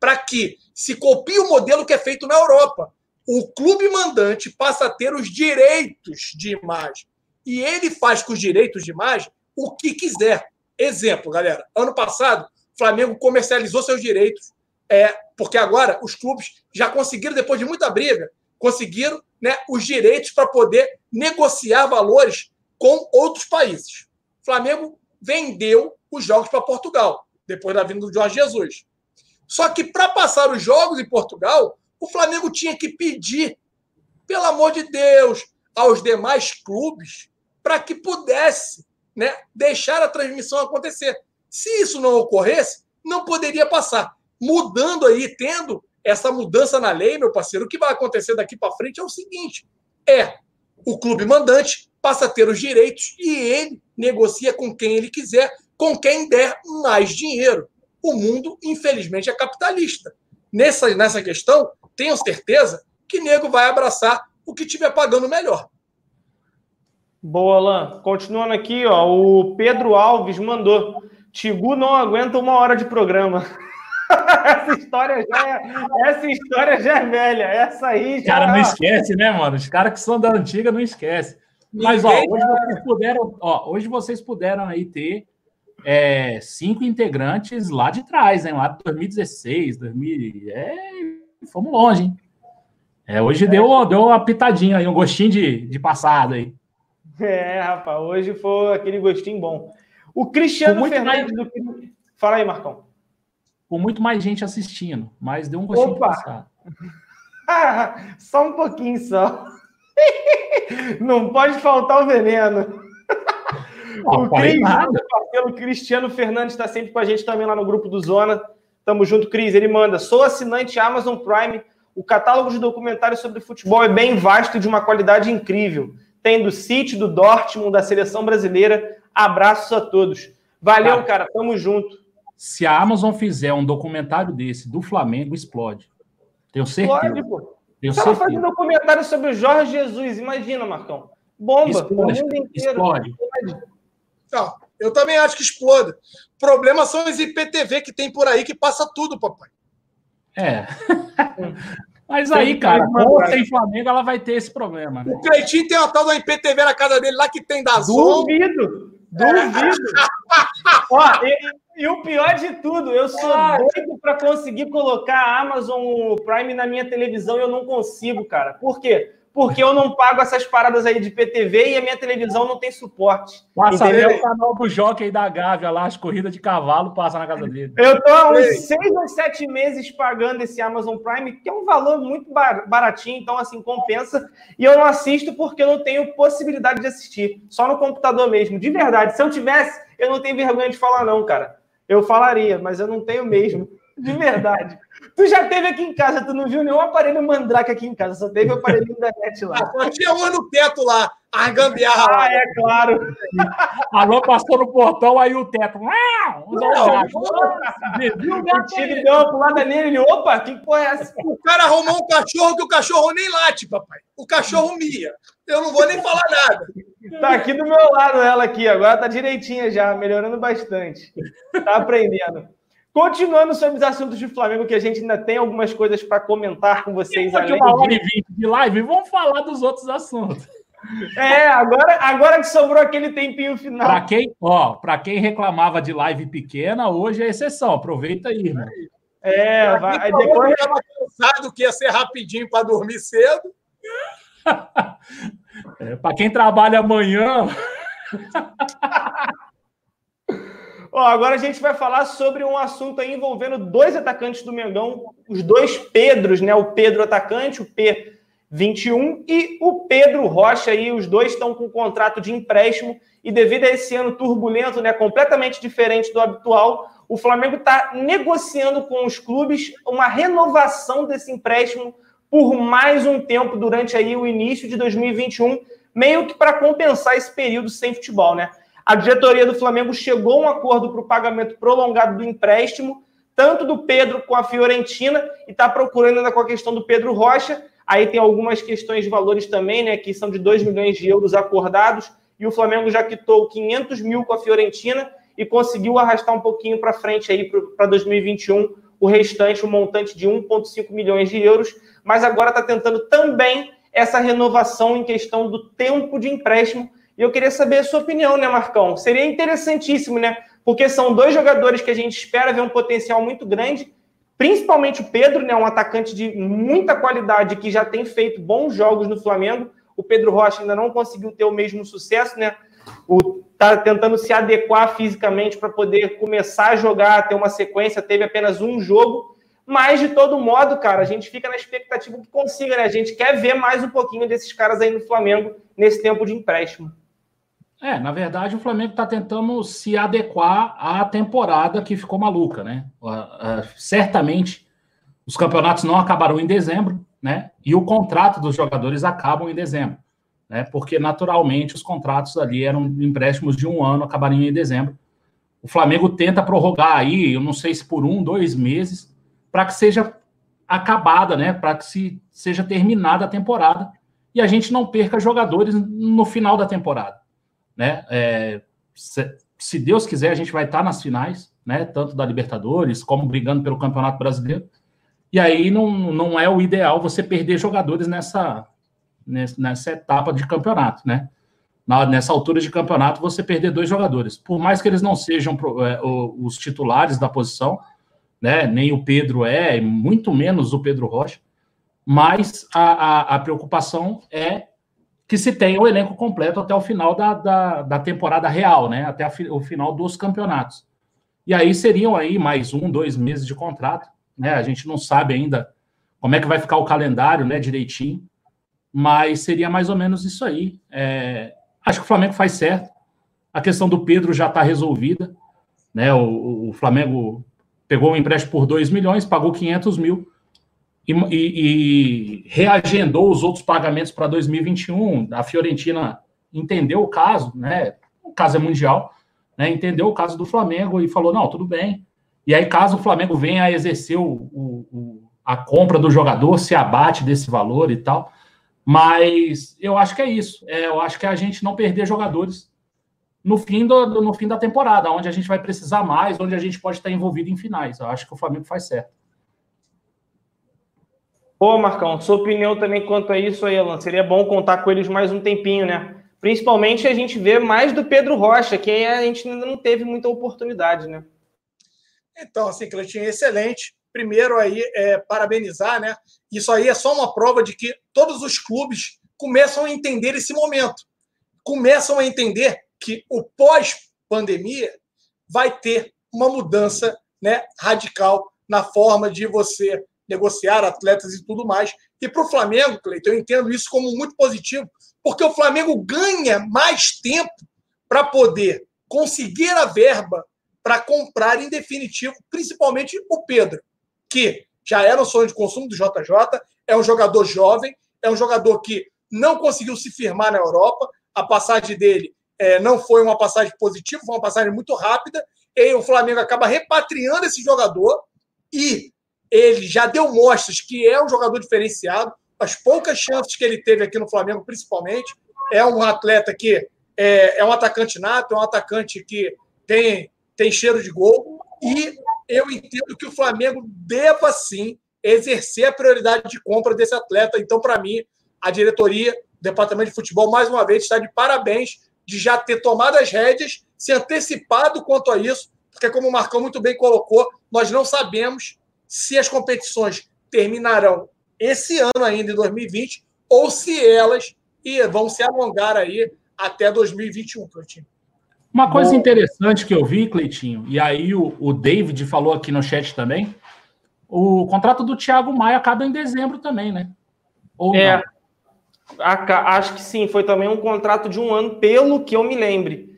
Para que se copie o modelo que é feito na Europa. O clube mandante passa a ter os direitos de imagem. E ele faz com os direitos de imagem o que quiser. Exemplo, galera. Ano passado, o Flamengo comercializou seus direitos, é, porque agora os clubes já conseguiram, depois de muita briga, conseguiram né, os direitos para poder negociar valores com outros países. Flamengo vendeu os jogos para Portugal, depois da vinda do Jorge Jesus. Só que para passar os jogos em Portugal, o Flamengo tinha que pedir, pelo amor de Deus, aos demais clubes para que pudesse né, deixar a transmissão acontecer. Se isso não ocorresse, não poderia passar. Mudando aí, tendo essa mudança na lei, meu parceiro, o que vai acontecer daqui para frente é o seguinte: é o clube mandante passa a ter os direitos e ele negocia com quem ele quiser, com quem der mais dinheiro. O mundo, infelizmente, é capitalista. Nessa, nessa questão, tenho certeza que nego vai abraçar o que tiver pagando melhor. Boa, Alain. Continuando aqui, ó, o Pedro Alves mandou. Tigu não aguenta uma hora de programa. essa história já é, essa história já é velha. Essa aí já. Cara, não esquece, né, mano? Os caras que são da antiga não esquecem. Mas ó, hoje vocês puderam, ó, hoje vocês puderam aí ter é, cinco integrantes lá de trás, hein? Lá de 2016, 2000, é, fomos longe, hein? É, hoje deu, deu uma pitadinha aí, um gostinho de, de passado aí. É, rapaz, hoje foi aquele gostinho bom. O Cristiano Fernandes mais... do. Fala aí, Marcão. Com muito mais gente assistindo, mas deu um gostinho Opa. de passado. só um pouquinho só. Não pode faltar o veneno. o Cris, o Cristiano Fernandes está sempre com a gente também lá no grupo do Zona. Tamo junto, Cris. Ele manda: sou assinante Amazon Prime. O catálogo de documentários sobre futebol é bem vasto e de uma qualidade incrível. Tem do City, do Dortmund, da seleção brasileira. Abraços a todos. Valeu, cara. cara. Tamo junto. Se a Amazon fizer um documentário desse do Flamengo, explode. Tenho certeza. Explode, pô. Tenho Tava fazendo um documentário sobre o Jorge Jesus. Imagina, Marcão. Bomba. Explode. Explode. Não, eu também acho que explode. O problema são os IPTV que tem por aí que passa tudo, papai. É. Mas aí, cara, com sem Flamengo, ela vai ter esse problema. Né? O Cleitinho tem uma tal da IPTV na casa dele lá que tem da Zon. Duvido, duvido. Ó, e, e, o pior de tudo, eu sou doido para conseguir colocar a Amazon Prime na minha televisão e eu não consigo, cara. Por quê? Porque eu não pago essas paradas aí de PTV e a minha televisão não tem suporte. Passa entendeu? o canal do Jockey da Gávea lá, as corridas de cavalo, passa na casa dele. Eu tô há uns seis ou sete meses pagando esse Amazon Prime, que é um valor muito baratinho, então assim, compensa. E eu não assisto porque eu não tenho possibilidade de assistir, só no computador mesmo. De verdade, se eu tivesse, eu não tenho vergonha de falar não, cara. Eu falaria, mas eu não tenho mesmo. De verdade. Tu já teve aqui em casa, tu não viu nenhum aparelho mandrake aqui em casa, só teve o aparelho da net lá. Só tinha um no teto lá, a gambiarra lá. Ah, é claro. Alô, passou no portão, aí o teto. Não, não, o tigre deu uma pulada nele, ele, opa, que porra é essa? O cara arrumou um cachorro que o cachorro nem late, papai. O cachorro mia. Eu não vou nem falar nada. Tá aqui do meu lado ela aqui, agora tá direitinha já, melhorando bastante. Tá aprendendo. Continuando sobre os assuntos de Flamengo, que a gente ainda tem algumas coisas para comentar com vocês. Depois de uma hora e vinte de live, vamos falar dos outros assuntos. É, agora, agora que sobrou aquele tempinho final. Para quem, ó, para quem reclamava de live pequena, hoje é exceção. Aproveita aí, irmão. É, vai, aí depois estava cansado que ia ser rapidinho para dormir cedo. É, para quem trabalha amanhã. Ó, agora a gente vai falar sobre um assunto envolvendo dois atacantes do Mengão, os dois Pedros, né? O Pedro atacante, o P21 e o Pedro Rocha aí, os dois estão com contrato de empréstimo e devido a esse ano turbulento, né, completamente diferente do habitual, o Flamengo está negociando com os clubes uma renovação desse empréstimo por mais um tempo durante aí o início de 2021, meio que para compensar esse período sem futebol, né? A diretoria do Flamengo chegou a um acordo para o pagamento prolongado do empréstimo, tanto do Pedro com a Fiorentina, e está procurando ainda com a questão do Pedro Rocha. Aí tem algumas questões de valores também, né? Que são de 2 milhões de euros acordados, e o Flamengo já quitou 500 mil com a Fiorentina e conseguiu arrastar um pouquinho para frente aí para 2021 o restante, o um montante de 1,5 milhões de euros, mas agora está tentando também essa renovação em questão do tempo de empréstimo e eu queria saber a sua opinião, né, Marcão? Seria interessantíssimo, né? Porque são dois jogadores que a gente espera ver um potencial muito grande, principalmente o Pedro, né, um atacante de muita qualidade que já tem feito bons jogos no Flamengo. O Pedro Rocha ainda não conseguiu ter o mesmo sucesso, né? O, tá tentando se adequar fisicamente para poder começar a jogar, ter uma sequência, teve apenas um jogo, mas de todo modo, cara, a gente fica na expectativa que consiga, né? A gente quer ver mais um pouquinho desses caras aí no Flamengo nesse tempo de empréstimo. É, na verdade, o Flamengo está tentando se adequar à temporada que ficou maluca, né? Uh, uh, certamente os campeonatos não acabarão em dezembro, né? E o contrato dos jogadores acabam em dezembro, né? Porque naturalmente os contratos ali eram empréstimos de um ano, acabariam em dezembro. O Flamengo tenta prorrogar aí, eu não sei se por um, dois meses, para que seja acabada, né? Para que se, seja terminada a temporada e a gente não perca jogadores no final da temporada né? É, se, se, Deus quiser, a gente vai estar nas finais, né? Tanto da Libertadores como brigando pelo Campeonato Brasileiro. E aí não, não é o ideal você perder jogadores nessa, nessa etapa de campeonato, né? Nessa altura de campeonato, você perder dois jogadores. Por mais que eles não sejam é, os titulares da posição, né? Nem o Pedro é, muito menos o Pedro Rocha. mas a, a, a preocupação é que se tenha o elenco completo até o final da, da, da temporada real, né? Até a, o final dos campeonatos. E aí seriam aí mais um, dois meses de contrato, né? A gente não sabe ainda como é que vai ficar o calendário, né, direitinho, mas seria mais ou menos isso aí. É, acho que o Flamengo faz certo. A questão do Pedro já está resolvida, né? O, o, Flamengo pegou um empréstimo por 2 milhões, pagou 500 mil e, e, e reagendou os outros pagamentos para 2021. A Fiorentina entendeu o caso, né? O caso é mundial, né? Entendeu o caso do Flamengo e falou: não, tudo bem. E aí, caso o Flamengo venha a exercer o, o, a compra do jogador, se abate desse valor e tal. Mas eu acho que é isso. É, eu acho que é a gente não perder jogadores no fim, do, no fim da temporada, onde a gente vai precisar mais, onde a gente pode estar envolvido em finais. Eu acho que o Flamengo faz certo. Pô, Marcão, sua opinião também quanto a isso aí, Alan. Seria bom contar com eles mais um tempinho, né? Principalmente a gente vê mais do Pedro Rocha, que a gente ainda não teve muita oportunidade, né? Então, assim, Cleitinho, excelente. Primeiro aí, é, parabenizar, né? Isso aí é só uma prova de que todos os clubes começam a entender esse momento. Começam a entender que o pós-pandemia vai ter uma mudança né, radical na forma de você negociar atletas e tudo mais. E para o Flamengo, Cleiton, eu entendo isso como muito positivo, porque o Flamengo ganha mais tempo para poder conseguir a verba para comprar em definitivo, principalmente o Pedro, que já era um sonho de consumo do JJ, é um jogador jovem, é um jogador que não conseguiu se firmar na Europa, a passagem dele é, não foi uma passagem positiva, foi uma passagem muito rápida, e o Flamengo acaba repatriando esse jogador e ele já deu mostras que é um jogador diferenciado. As poucas chances que ele teve aqui no Flamengo, principalmente, é um atleta que é, é um atacante nato, é um atacante que tem, tem cheiro de gol. E eu entendo que o Flamengo deva sim exercer a prioridade de compra desse atleta. Então, para mim, a diretoria, o departamento de futebol, mais uma vez, está de parabéns de já ter tomado as rédeas, se antecipado quanto a isso, porque, como o Marcão muito bem colocou, nós não sabemos se as competições terminarão esse ano ainda, em 2020, ou se elas vão se alongar aí até 2021, Cleitinho. Uma coisa Bom... interessante que eu vi, Cleitinho, e aí o, o David falou aqui no chat também, o contrato do Thiago Maia acaba em dezembro também, né? Ou é, acho que sim, foi também um contrato de um ano, pelo que eu me lembre.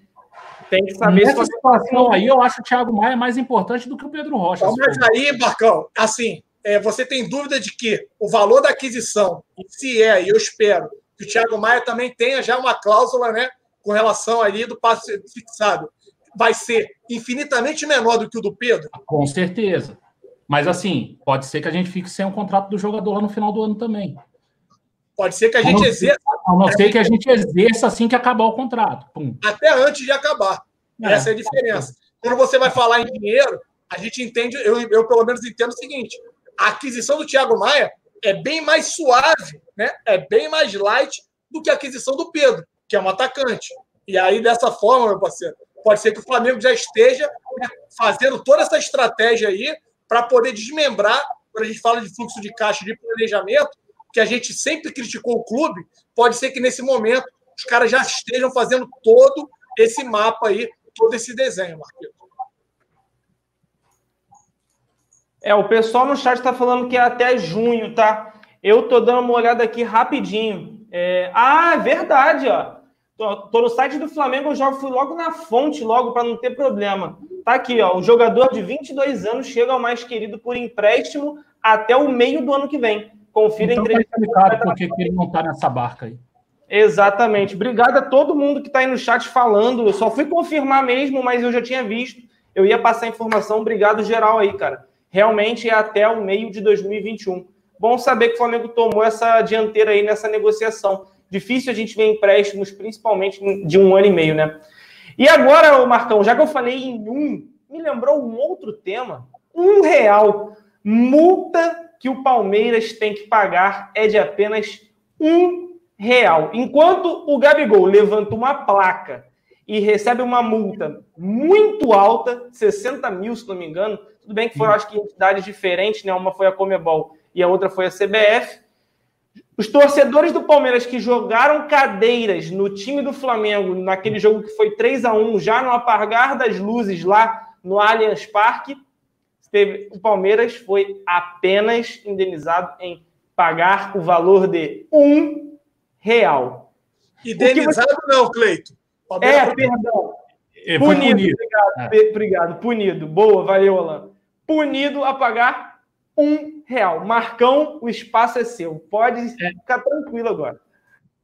Tem que saber Nessa se situação aí, eu acho o Thiago Maia mais importante do que o Pedro Rocha. Mas aí, Marcão, assim, é, você tem dúvida de que o valor da aquisição, se é, e eu espero, que o Thiago Maia também tenha já uma cláusula, né, com relação ali do passe fixado, vai ser infinitamente menor do que o do Pedro? Com certeza. Mas assim, pode ser que a gente fique sem o um contrato do jogador lá no final do ano também. Pode ser que a gente exerça. A não ser que a gente exerça assim que acabar o contrato. Pum. Até antes de acabar. É. Essa é a diferença. Quando você vai falar em dinheiro, a gente entende, eu, eu pelo menos entendo o seguinte: a aquisição do Thiago Maia é bem mais suave, né? é bem mais light do que a aquisição do Pedro, que é um atacante. E aí, dessa forma, meu parceiro, pode ser que o Flamengo já esteja né, fazendo toda essa estratégia aí para poder desmembrar, quando a gente fala de fluxo de caixa de planejamento, que a gente sempre criticou o clube, pode ser que nesse momento os caras já estejam fazendo todo esse mapa aí, todo esse desenho, Marquinhos. É, o pessoal no chat está falando que é até junho, tá? Eu tô dando uma olhada aqui rapidinho. É... Ah, é verdade, ó. Tô, tô, no site do Flamengo, eu fui logo na fonte, logo para não ter problema. Tá aqui, ó. O jogador de 22 anos chega ao mais querido por empréstimo até o meio do ano que vem. Confira então, a entrevista. Tá explicado por que ele não está nessa barca aí. Exatamente. Obrigado a todo mundo que está aí no chat falando. Eu só fui confirmar mesmo, mas eu já tinha visto. Eu ia passar informação. Obrigado geral aí, cara. Realmente é até o meio de 2021. Bom saber que o Flamengo tomou essa dianteira aí nessa negociação. Difícil a gente ver empréstimos, principalmente de um ano e meio, né? E agora, Marcão, já que eu falei em um, me lembrou um outro tema. Um real. Multa que o Palmeiras tem que pagar é de apenas um real. Enquanto o Gabigol levanta uma placa e recebe uma multa muito alta, 60 mil, se não me engano, tudo bem que foram, acho que, entidades diferentes, né? Uma foi a Comebol e a outra foi a CBF. Os torcedores do Palmeiras que jogaram cadeiras no time do Flamengo, naquele jogo que foi 3 a 1 já no apagar das luzes lá no Allianz Parque, teve, o Palmeiras foi apenas indenizado em pagar o valor de um real. Indenizado você... não, Cleito. É, perdão. É, punido, punido. Obrigado, é. obrigado. Punido. Boa, valeu, Alan. Punido a pagar um real. Marcão, o espaço é seu. Pode é. ficar tranquilo agora.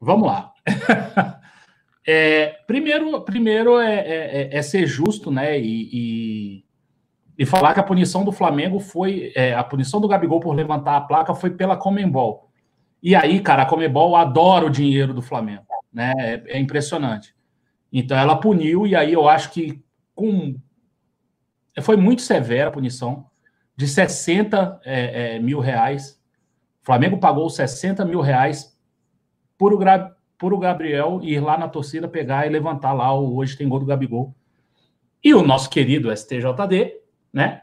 Vamos lá. É, primeiro, primeiro é, é, é, é, ser justo, né? E, e, e, falar que a punição do Flamengo foi. É, a punição do Gabigol por levantar a placa foi pela Comembol. E aí, cara, a Comembol adora o dinheiro do Flamengo, né? É, é impressionante. Então ela puniu, e aí eu acho que com. Foi muito severa a punição de 60 é, é, mil reais. O Flamengo pagou 60 mil reais por o, por o Gabriel ir lá na torcida pegar e levantar lá o hoje tem gol do Gabigol. E o nosso querido STJD, né?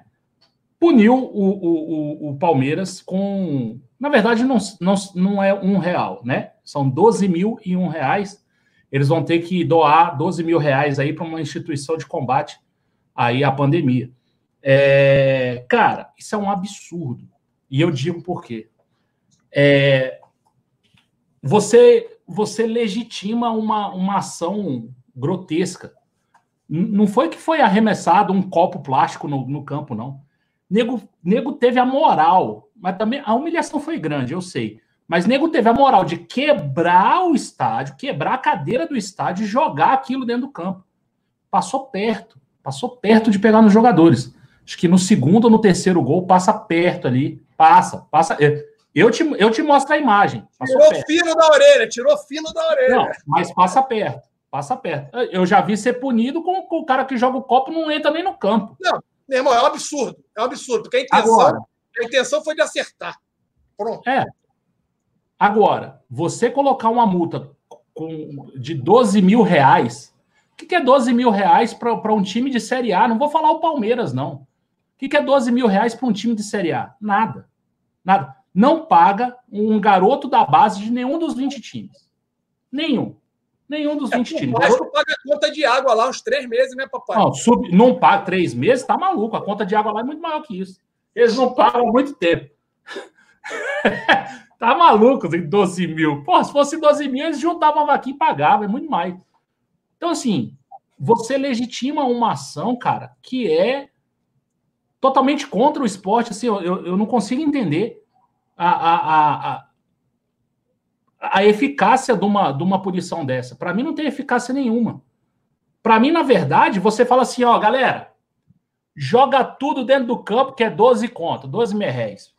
Puniu o, o, o, Palmeiras com. Na verdade, não, não, não é um real, né? São 12 mil e um reais. Eles vão ter que doar 12 mil reais aí para uma instituição de combate aí à pandemia. É, cara, isso é um absurdo. E eu digo por quê. É, você, você legitima uma, uma ação grotesca. Não foi que foi arremessado um copo plástico no, no campo, não. Nego, nego teve a moral, mas também a humilhação foi grande, eu sei. Mas nego teve a moral de quebrar o estádio, quebrar a cadeira do estádio e jogar aquilo dentro do campo. Passou perto, passou perto de pegar nos jogadores. Acho que no segundo ou no terceiro gol passa perto ali. Passa, passa. Eu te, eu te mostro a imagem. Tirou perto. fino da orelha, tirou fino da orelha. Não, mas passa perto. Passa perto. Eu já vi ser punido com, com o cara que joga o copo não entra nem no campo. Não, meu irmão, é um absurdo. É um absurdo. Porque a intenção, Agora, a intenção foi de acertar. Pronto. É. Agora, você colocar uma multa com, de 12 mil reais. O que, que é 12 mil reais para um time de Série A? Não vou falar o Palmeiras, não que, que é 12 mil reais para um time de Série A? Nada. Nada. Não paga um garoto da base de nenhum dos 20 times. Nenhum. Nenhum dos 20 é, times. O Vasco paga a conta de água lá uns três meses, né, papai? Não, sub, não paga três meses, tá maluco. A conta de água lá é muito maior que isso. Eles não pagam há muito tempo. tá maluco, tem 12 mil. Pô, se fosse 12 mil, eles juntavam a vaquinha e pagavam, é muito mais. Então, assim, você legitima uma ação, cara, que é totalmente contra o esporte. Assim, eu, eu não consigo entender a, a, a, a eficácia de uma, de uma punição dessa. Para mim, não tem eficácia nenhuma. Para mim, na verdade, você fala assim: ó, galera, joga tudo dentro do campo, que é 12 conto, 12 merréis.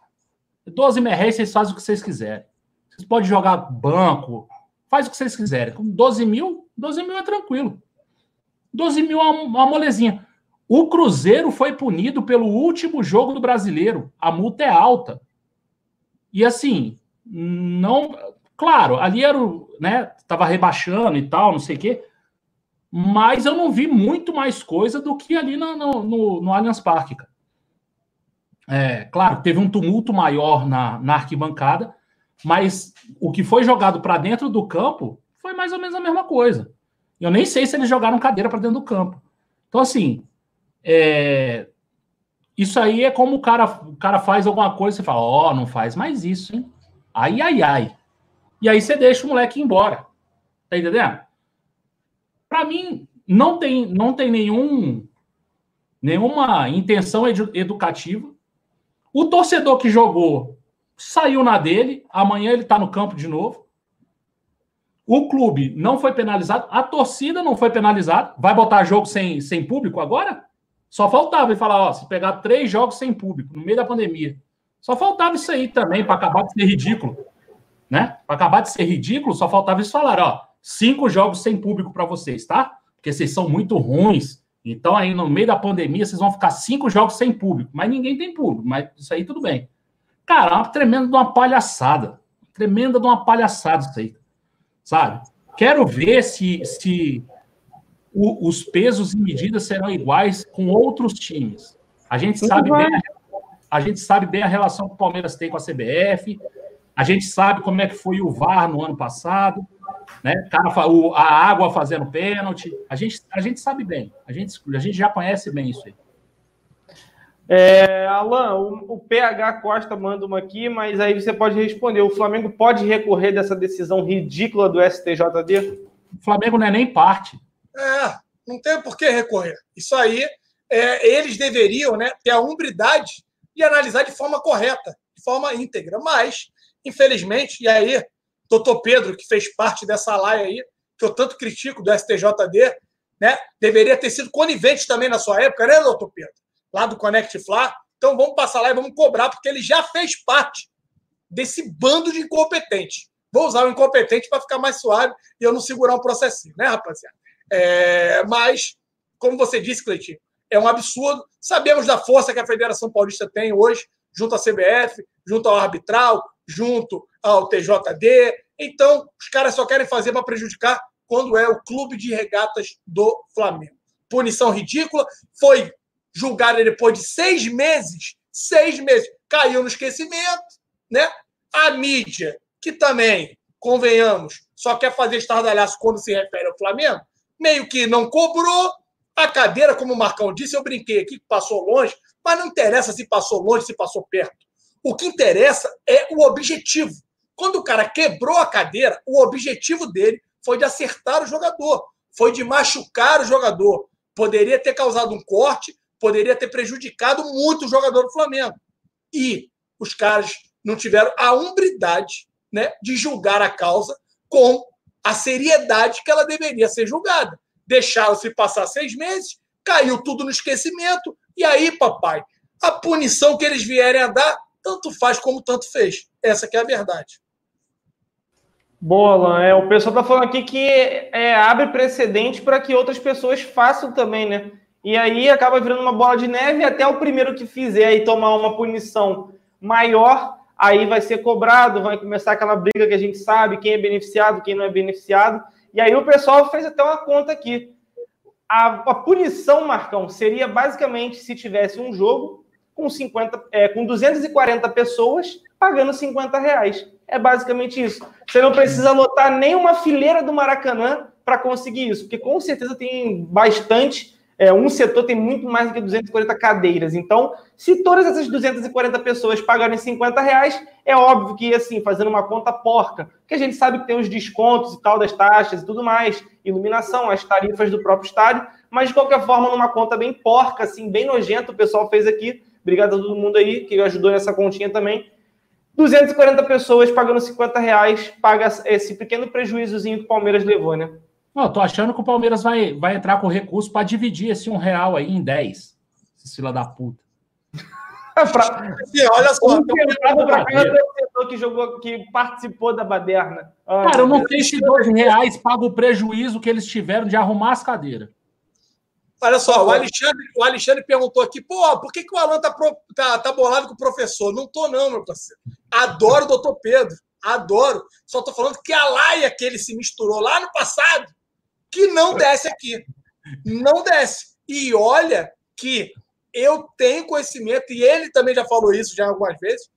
12 merréis, vocês fazem o que vocês quiserem. Vocês podem jogar banco, faz o que vocês quiserem. Com 12 mil, 12 mil é tranquilo. 12 mil é uma molezinha. O Cruzeiro foi punido pelo último jogo do brasileiro. A multa é alta. E assim, não. Claro, ali era o. né? Tava rebaixando e tal, não sei o quê. Mas eu não vi muito mais coisa do que ali no, no, no Allianz Parque. É, claro, teve um tumulto maior na, na arquibancada, mas o que foi jogado para dentro do campo foi mais ou menos a mesma coisa. Eu nem sei se eles jogaram cadeira para dentro do campo. Então, assim, é, isso aí é como o cara, o cara faz alguma coisa, você fala, ó, oh, não faz mais isso, hein? Ai, ai, ai. E aí você deixa o moleque ir embora. Tá entendendo? Para mim, não tem, não tem nenhum, nenhuma intenção edu educativa. O torcedor que jogou saiu na dele, amanhã ele tá no campo de novo. O clube não foi penalizado, a torcida não foi penalizada. Vai botar jogo sem, sem público agora? Só faltava ele falar, ó, se pegar três jogos sem público no meio da pandemia. Só faltava isso aí também para acabar de ser ridículo, né? Para acabar de ser ridículo, só faltava isso falar, ó, cinco jogos sem público para vocês, tá? Porque vocês são muito ruins. Então aí no meio da pandemia vocês vão ficar cinco jogos sem público, mas ninguém tem público, mas isso aí tudo bem. Cara, é uma tremenda de uma palhaçada, tremenda de uma palhaçada isso aí, sabe? Quero ver se se o, os pesos e medidas serão iguais com outros times. A gente sabe bem a, a gente sabe bem a relação que o Palmeiras tem com a CBF, A gente sabe como é que foi o VAR no ano passado, né? A água fazendo pênalti. A gente, a gente sabe bem, a gente, a gente já conhece bem isso aí. É, Alan, o, o, PH Costa manda uma aqui, mas aí você pode responder. O Flamengo pode recorrer dessa decisão ridícula do STJD? O Flamengo não é nem parte. É, não tem por que recorrer. Isso aí, é, eles deveriam né, ter a umbridade e analisar de forma correta, de forma íntegra. Mas, infelizmente, e aí, doutor Pedro, que fez parte dessa laia aí, que eu tanto critico do STJD, né, deveria ter sido conivente também na sua época, né, doutor Pedro? Lá do Connect Fla. Então vamos passar lá e vamos cobrar, porque ele já fez parte desse bando de incompetentes. Vou usar o incompetente para ficar mais suave e eu não segurar um processinho, né, rapaziada? É, mas, como você disse, Cleitinho, é um absurdo. Sabemos da força que a Federação Paulista tem hoje, junto à CBF, junto ao arbitral, junto ao TJD. Então, os caras só querem fazer para prejudicar quando é o clube de regatas do Flamengo. Punição ridícula. Foi julgada depois de seis meses. Seis meses. Caiu no esquecimento. Né? A mídia, que também, convenhamos, só quer fazer estardalhaço quando se refere ao Flamengo, meio que não cobrou. A cadeira, como o Marcão disse, eu brinquei aqui passou longe, mas não interessa se passou longe, se passou perto. O que interessa é o objetivo. Quando o cara quebrou a cadeira, o objetivo dele foi de acertar o jogador, foi de machucar o jogador. Poderia ter causado um corte, poderia ter prejudicado muito o jogador do Flamengo. E os caras não tiveram a umbridade né, de julgar a causa com a seriedade que ela deveria ser julgada. Deixaram-se passar seis meses, caiu tudo no esquecimento, e aí, papai, a punição que eles vierem a dar, tanto faz como tanto fez. Essa que é a verdade. Boa, Alan. É, o pessoal está falando aqui que é, abre precedente para que outras pessoas façam também, né? E aí acaba virando uma bola de neve até o primeiro que fizer e tomar uma punição maior, aí vai ser cobrado, vai começar aquela briga que a gente sabe quem é beneficiado, quem não é beneficiado. E aí o pessoal fez até uma conta aqui. A, a punição, Marcão, seria basicamente se tivesse um jogo com 50, é, com 240 pessoas pagando 50 reais. É basicamente isso. Você não precisa lotar nem uma fileira do Maracanã para conseguir isso, porque com certeza tem bastante. É, um setor tem muito mais do que 240 cadeiras. Então, se todas essas 240 pessoas pagarem 50 reais, é óbvio que, assim, fazendo uma conta porca, que a gente sabe que tem os descontos e tal das taxas e tudo mais, iluminação, as tarifas do próprio estádio, mas de qualquer forma, numa conta bem porca, assim, bem nojenta, o pessoal fez aqui. Obrigado a todo mundo aí que ajudou nessa continha também. 240 pessoas pagando 50 reais, paga esse pequeno prejuízozinho que o Palmeiras levou, né? Não, tô achando que o Palmeiras vai, vai entrar com recurso para dividir esse um real aí em 10. Esse fila da puta. pra... olha só, um para cada torcedor que jogou, que participou da baderna. Cara, eu não sei se dois reais paga o prejuízo que eles tiveram de arrumar as cadeiras. Olha só, o Alexandre, o Alexandre perguntou aqui, pô, por que, que o Alan tá, pro, tá, tá bolado com o professor? Não tô, não, meu parceiro. Adoro o doutor Pedro, adoro. Só tô falando que a laia que ele se misturou lá no passado, que não desce aqui. Não desce. E olha que eu tenho conhecimento, e ele também já falou isso já algumas vezes.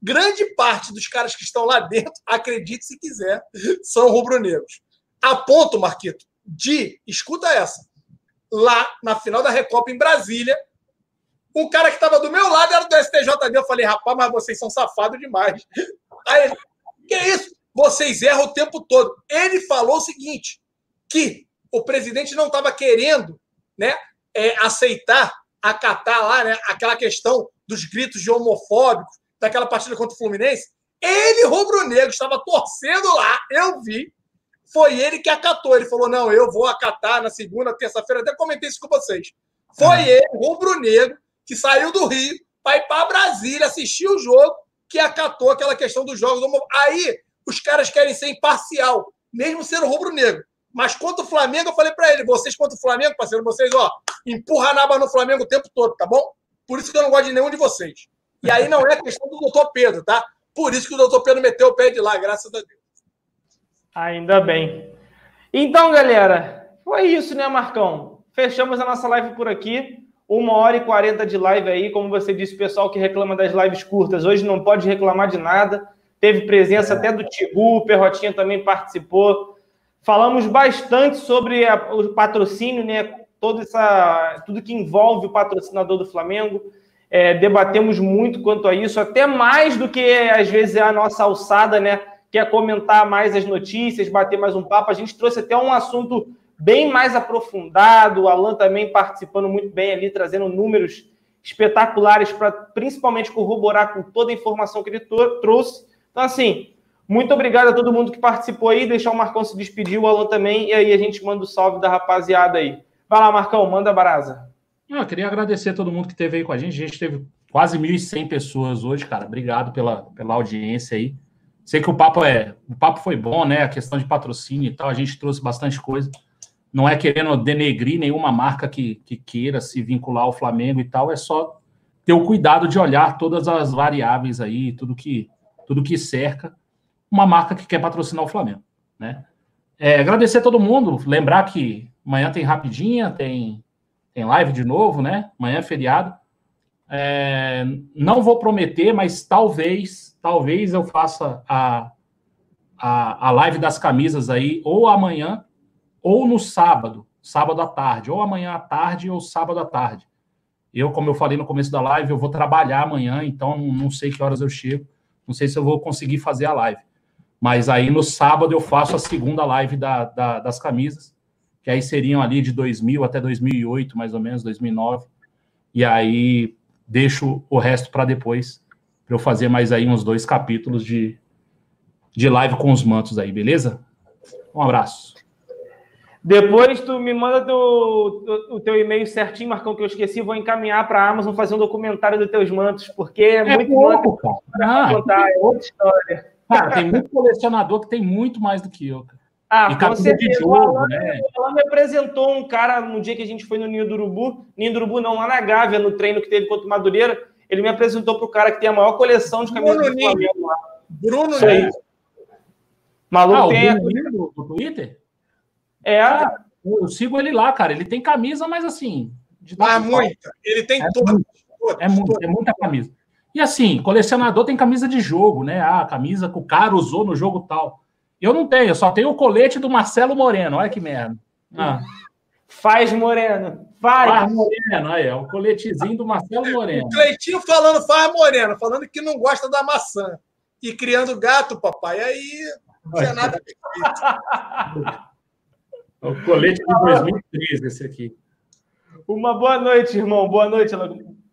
Grande parte dos caras que estão lá dentro, acredite se quiser, são rubro-negros. A ponto, Marquito, de, escuta essa, lá na final da Recopa em Brasília. Um cara que estava do meu lado era do STJD. Eu falei, rapaz, mas vocês são safados demais. Aí que isso? Vocês erram o tempo todo. Ele falou o seguinte: que o presidente não estava querendo né, é, aceitar, acatar lá né, aquela questão dos gritos de homofóbicos daquela partida contra o Fluminense. Ele, rubro-negro, estava torcendo lá, eu vi, foi ele que acatou. Ele falou: não, eu vou acatar na segunda, terça-feira. Até comentei isso com vocês. Foi ah. ele, rubro-negro, que saiu do Rio para ir para Brasília assistir o jogo, que acatou aquela questão dos jogos. Aí os caras querem ser imparcial, mesmo sendo rubro-negro. Mas contra o Flamengo, eu falei para ele: vocês contra o Flamengo, parceiro, vocês, ó, empurra a naba no Flamengo o tempo todo, tá bom? Por isso que eu não gosto de nenhum de vocês. E aí não é questão do doutor Pedro, tá? Por isso que o doutor Pedro meteu o pé de lá, graças a Deus. Ainda bem. Então, galera, foi isso, né, Marcão? Fechamos a nossa live por aqui. Uma hora e quarenta de live aí. Como você disse, o pessoal que reclama das lives curtas hoje não pode reclamar de nada. teve presença até do Tigu, o Perrotinha também participou. Falamos bastante sobre a, o patrocínio, né? Todo essa, tudo que envolve o patrocinador do Flamengo. É, debatemos muito quanto a isso, até mais do que às vezes é a nossa alçada, né? Quer comentar mais as notícias, bater mais um papo. A gente trouxe até um assunto bem mais aprofundado. O Alan também participando muito bem ali, trazendo números espetaculares para principalmente corroborar com toda a informação que ele trouxe. Então, assim, muito obrigado a todo mundo que participou aí. Deixar o Marcão se despedir, o Alan também, e aí a gente manda o salve da rapaziada aí. Vai lá, Marcão, manda a brasa. Eu queria agradecer a todo mundo que esteve aí com a gente. A gente teve quase 1.100 pessoas hoje, cara. Obrigado pela, pela audiência aí. Sei que o papo é, o papo foi bom, né? A questão de patrocínio e tal, a gente trouxe bastante coisa. Não é querendo denegrir nenhuma marca que, que queira se vincular ao Flamengo e tal, é só ter o cuidado de olhar todas as variáveis aí, tudo que tudo que cerca uma marca que quer patrocinar o Flamengo, né? É, agradecer a todo mundo, lembrar que amanhã tem rapidinha, tem tem live de novo, né? Amanhã é feriado. É, não vou prometer, mas talvez, talvez eu faça a, a, a live das camisas aí, ou amanhã, ou no sábado, sábado à tarde, ou amanhã à tarde, ou sábado à tarde. Eu, como eu falei no começo da live, eu vou trabalhar amanhã, então não, sei que horas eu chego, não sei se eu vou conseguir fazer a live. Mas aí no sábado eu faço a segunda live da, da, das camisas que aí seriam ali de 2000 até 2008, mais ou menos, 2009. E aí deixo o resto para depois, para eu fazer mais aí uns dois capítulos de, de live com os mantos aí, beleza? Um abraço. Depois tu me manda o teu e-mail certinho, Marcão, que eu esqueci, vou encaminhar para a Amazon fazer um documentário dos teus mantos, porque é, é muito pouco, cara. Ah, contar, é outra história. Cara, tem muito colecionador que tem muito mais do que eu, cara. Ah, e com certeza. Jogo, o, Alan, né? o Alan me apresentou um cara no dia que a gente foi no Ninho do Urubu, Ninho do Urubu não, lá na Gávea, no treino que teve contra o Madureira, ele me apresentou para o cara que tem a maior coleção de camisas Bruno do Flamengo lá. Bruno Ninho. Maluco ah, tem... O Bruno do, do Twitter? É. Ah, eu sigo ele lá, cara. Ele tem camisa, mas assim... Ah, muita. Ele tem é todas. É, muito, é muita camisa. E assim, colecionador tem camisa de jogo, né? Ah, camisa que o cara usou no jogo tal. Eu não tenho, eu só tenho o colete do Marcelo Moreno. Olha que merda. Ah. Faz Moreno. Faz. Faz Moreno, aí, é o coletezinho do Marcelo Moreno. O Cleitinho falando faz Moreno, falando que não gosta da maçã. E criando gato, papai. Aí não tinha nada O colete de 2013, esse aqui. Uma boa noite, irmão. Boa noite.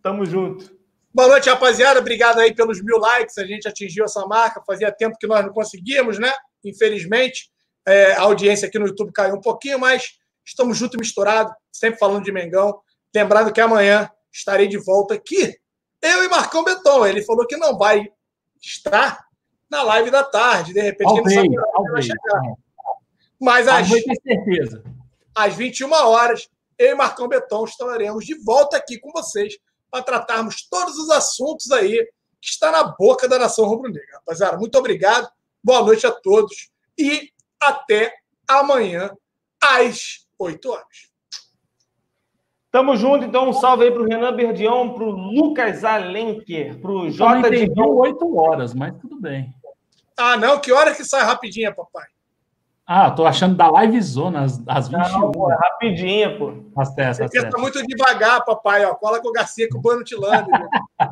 Tamo junto. Boa noite, rapaziada. Obrigado aí pelos mil likes. A gente atingiu essa marca. Fazia tempo que nós não conseguíamos, né? Infelizmente, é, a audiência aqui no YouTube caiu um pouquinho, mas estamos juntos e misturados, sempre falando de Mengão. Lembrando que amanhã estarei de volta aqui, eu e Marcão Beton. Ele falou que não vai estar na live da tarde, de repente ele não sabe vai chegar. Mas às, certeza. às 21 horas, eu e Marcão Beton estaremos de volta aqui com vocês para tratarmos todos os assuntos aí que está na boca da nação rubro-negra. Rapaziada, muito obrigado. Boa noite a todos e até amanhã às 8 horas. Tamo junto, então um salve aí pro Renan Berdião, pro Lucas Alenker, pro J de 8 horas, mas tudo bem. Ah, não, que hora que sai rapidinho, papai? Ah, tô achando da live zona às, às 21. Não, pô, é rapidinha, pô. As testas, Você pensa muito devagar, papai, ó. Cola com o Garcia com o Bano Tilando.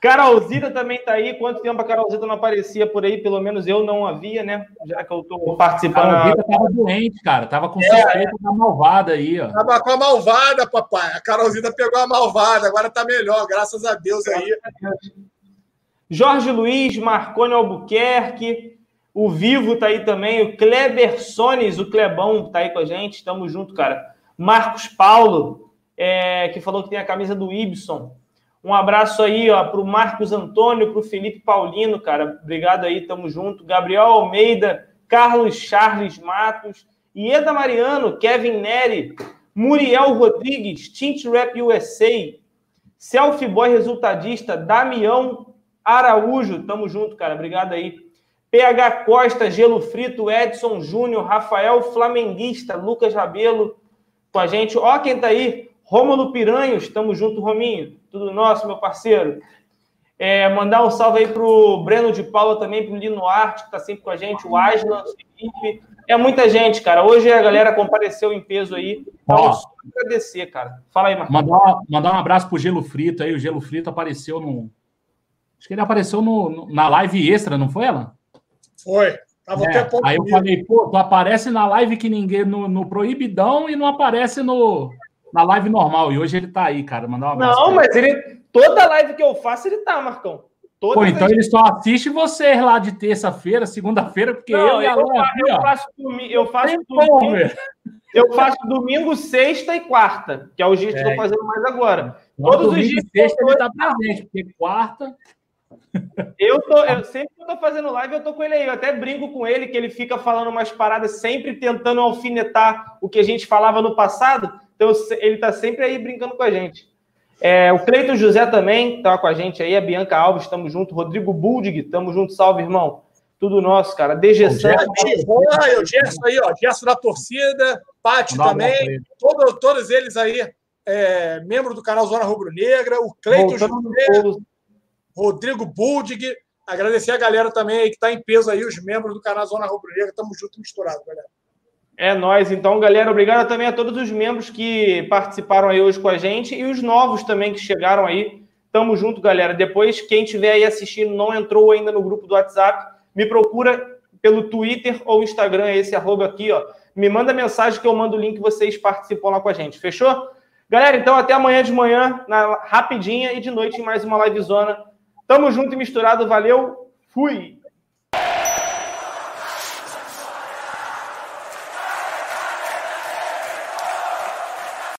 Carolzita também está aí. Quanto tempo a Carolzita não aparecia por aí? Pelo menos eu não havia, né? Já que eu estou participando. A Carolzita estava doente, cara. Tava com é, suspeita da malvada aí, ó. Tava com a malvada, papai. A Carolzita pegou a malvada. Agora tá melhor, graças a Deus aí. Jorge Luiz, Marconi Albuquerque. O Vivo tá aí também. O Kleber Sones, o Clebão, tá aí com a gente. Estamos junto, cara. Marcos Paulo, é, que falou que tem a camisa do Ibson. Um abraço aí, ó, para o Marcos Antônio, para o Felipe Paulino, cara. Obrigado aí, tamo junto. Gabriel Almeida, Carlos Charles Matos, Ieda Mariano, Kevin Neri, Muriel Rodrigues, Tint Rap USA, Selfie Boy Resultadista, Damião Araújo, tamo junto, cara. Obrigado aí. PH Costa, Gelo Frito, Edson Júnior, Rafael Flamenguista, Lucas Rabelo com a gente. Ó, quem tá aí, Rômulo Piranhos, tamo junto, Rominho. Tudo nosso, meu parceiro. É, mandar um salve aí pro Breno de Paula também, pro Lino Arte, que tá sempre com a gente, o Aslan, o Felipe. É muita gente, cara. Hoje a galera compareceu em peso aí. Então, Ó. só agradecer, cara. Fala aí, Marcos. Mandar, mandar um abraço pro Gelo Frito aí. O Gelo Frito apareceu no. Acho que ele apareceu no, no- na live extra, não foi ela? Foi. Tava É, até pouco aí eu falei, pô, tu aparece na live que ninguém. No, no Proibidão e não aparece no, na live normal. E hoje ele tá aí, cara. Mandar um abraço. Não, ele. mas ele. Toda live que eu faço, ele tá, Marcão. Toda Pô, então ele só assiste vocês lá de terça-feira, segunda-feira, porque Não, eu e a eu, Alan fa- aqui, eu faço domingo, eu faço domingo, eu faço domingo, sexta e quarta, que é os dias que eu É. tô fazendo mais agora. Então, Todos os dias sexta ele tá presente, porque quarta. Eu tô, eu sempre que eu tô fazendo live, eu tô com ele aí. Eu até brinco com ele que ele fica falando umas paradas, sempre tentando alfinetar o que a gente falava no passado. Então ele tá sempre aí brincando com a gente. É, o Cleiton José também tá com a gente aí, a Bianca Alves, estamos junto. Rodrigo Buldig, tamo junto, salve, irmão. Tudo nosso, cara. DG Santos. Olha aí, o Gerson aí, ó. Gerson da torcida, Pati também. Todo, todos eles aí, é, membro do canal Zona Rubro Negra, o Cleiton José. Rodrigo Buldig. Agradecer a galera também aí que está em peso aí, os membros do canal Zona Rubro Negra. Tamo junto e misturado, galera. É nóis, então, galera. Obrigado também a todos os membros que participaram aí hoje com a gente e os novos também que chegaram aí. Tamo junto, galera. Depois, quem estiver aí assistindo não entrou ainda no grupo do WhatsApp, me procura pelo Twitter ou Instagram, esse arroba aqui, ó. Me manda mensagem que eu mando o link e vocês participam lá com a gente. Fechou? Galera, então até amanhã de manhã, na rapidinha, e de noite em mais uma livezona. Tamo junto e misturado. Valeu. Fui!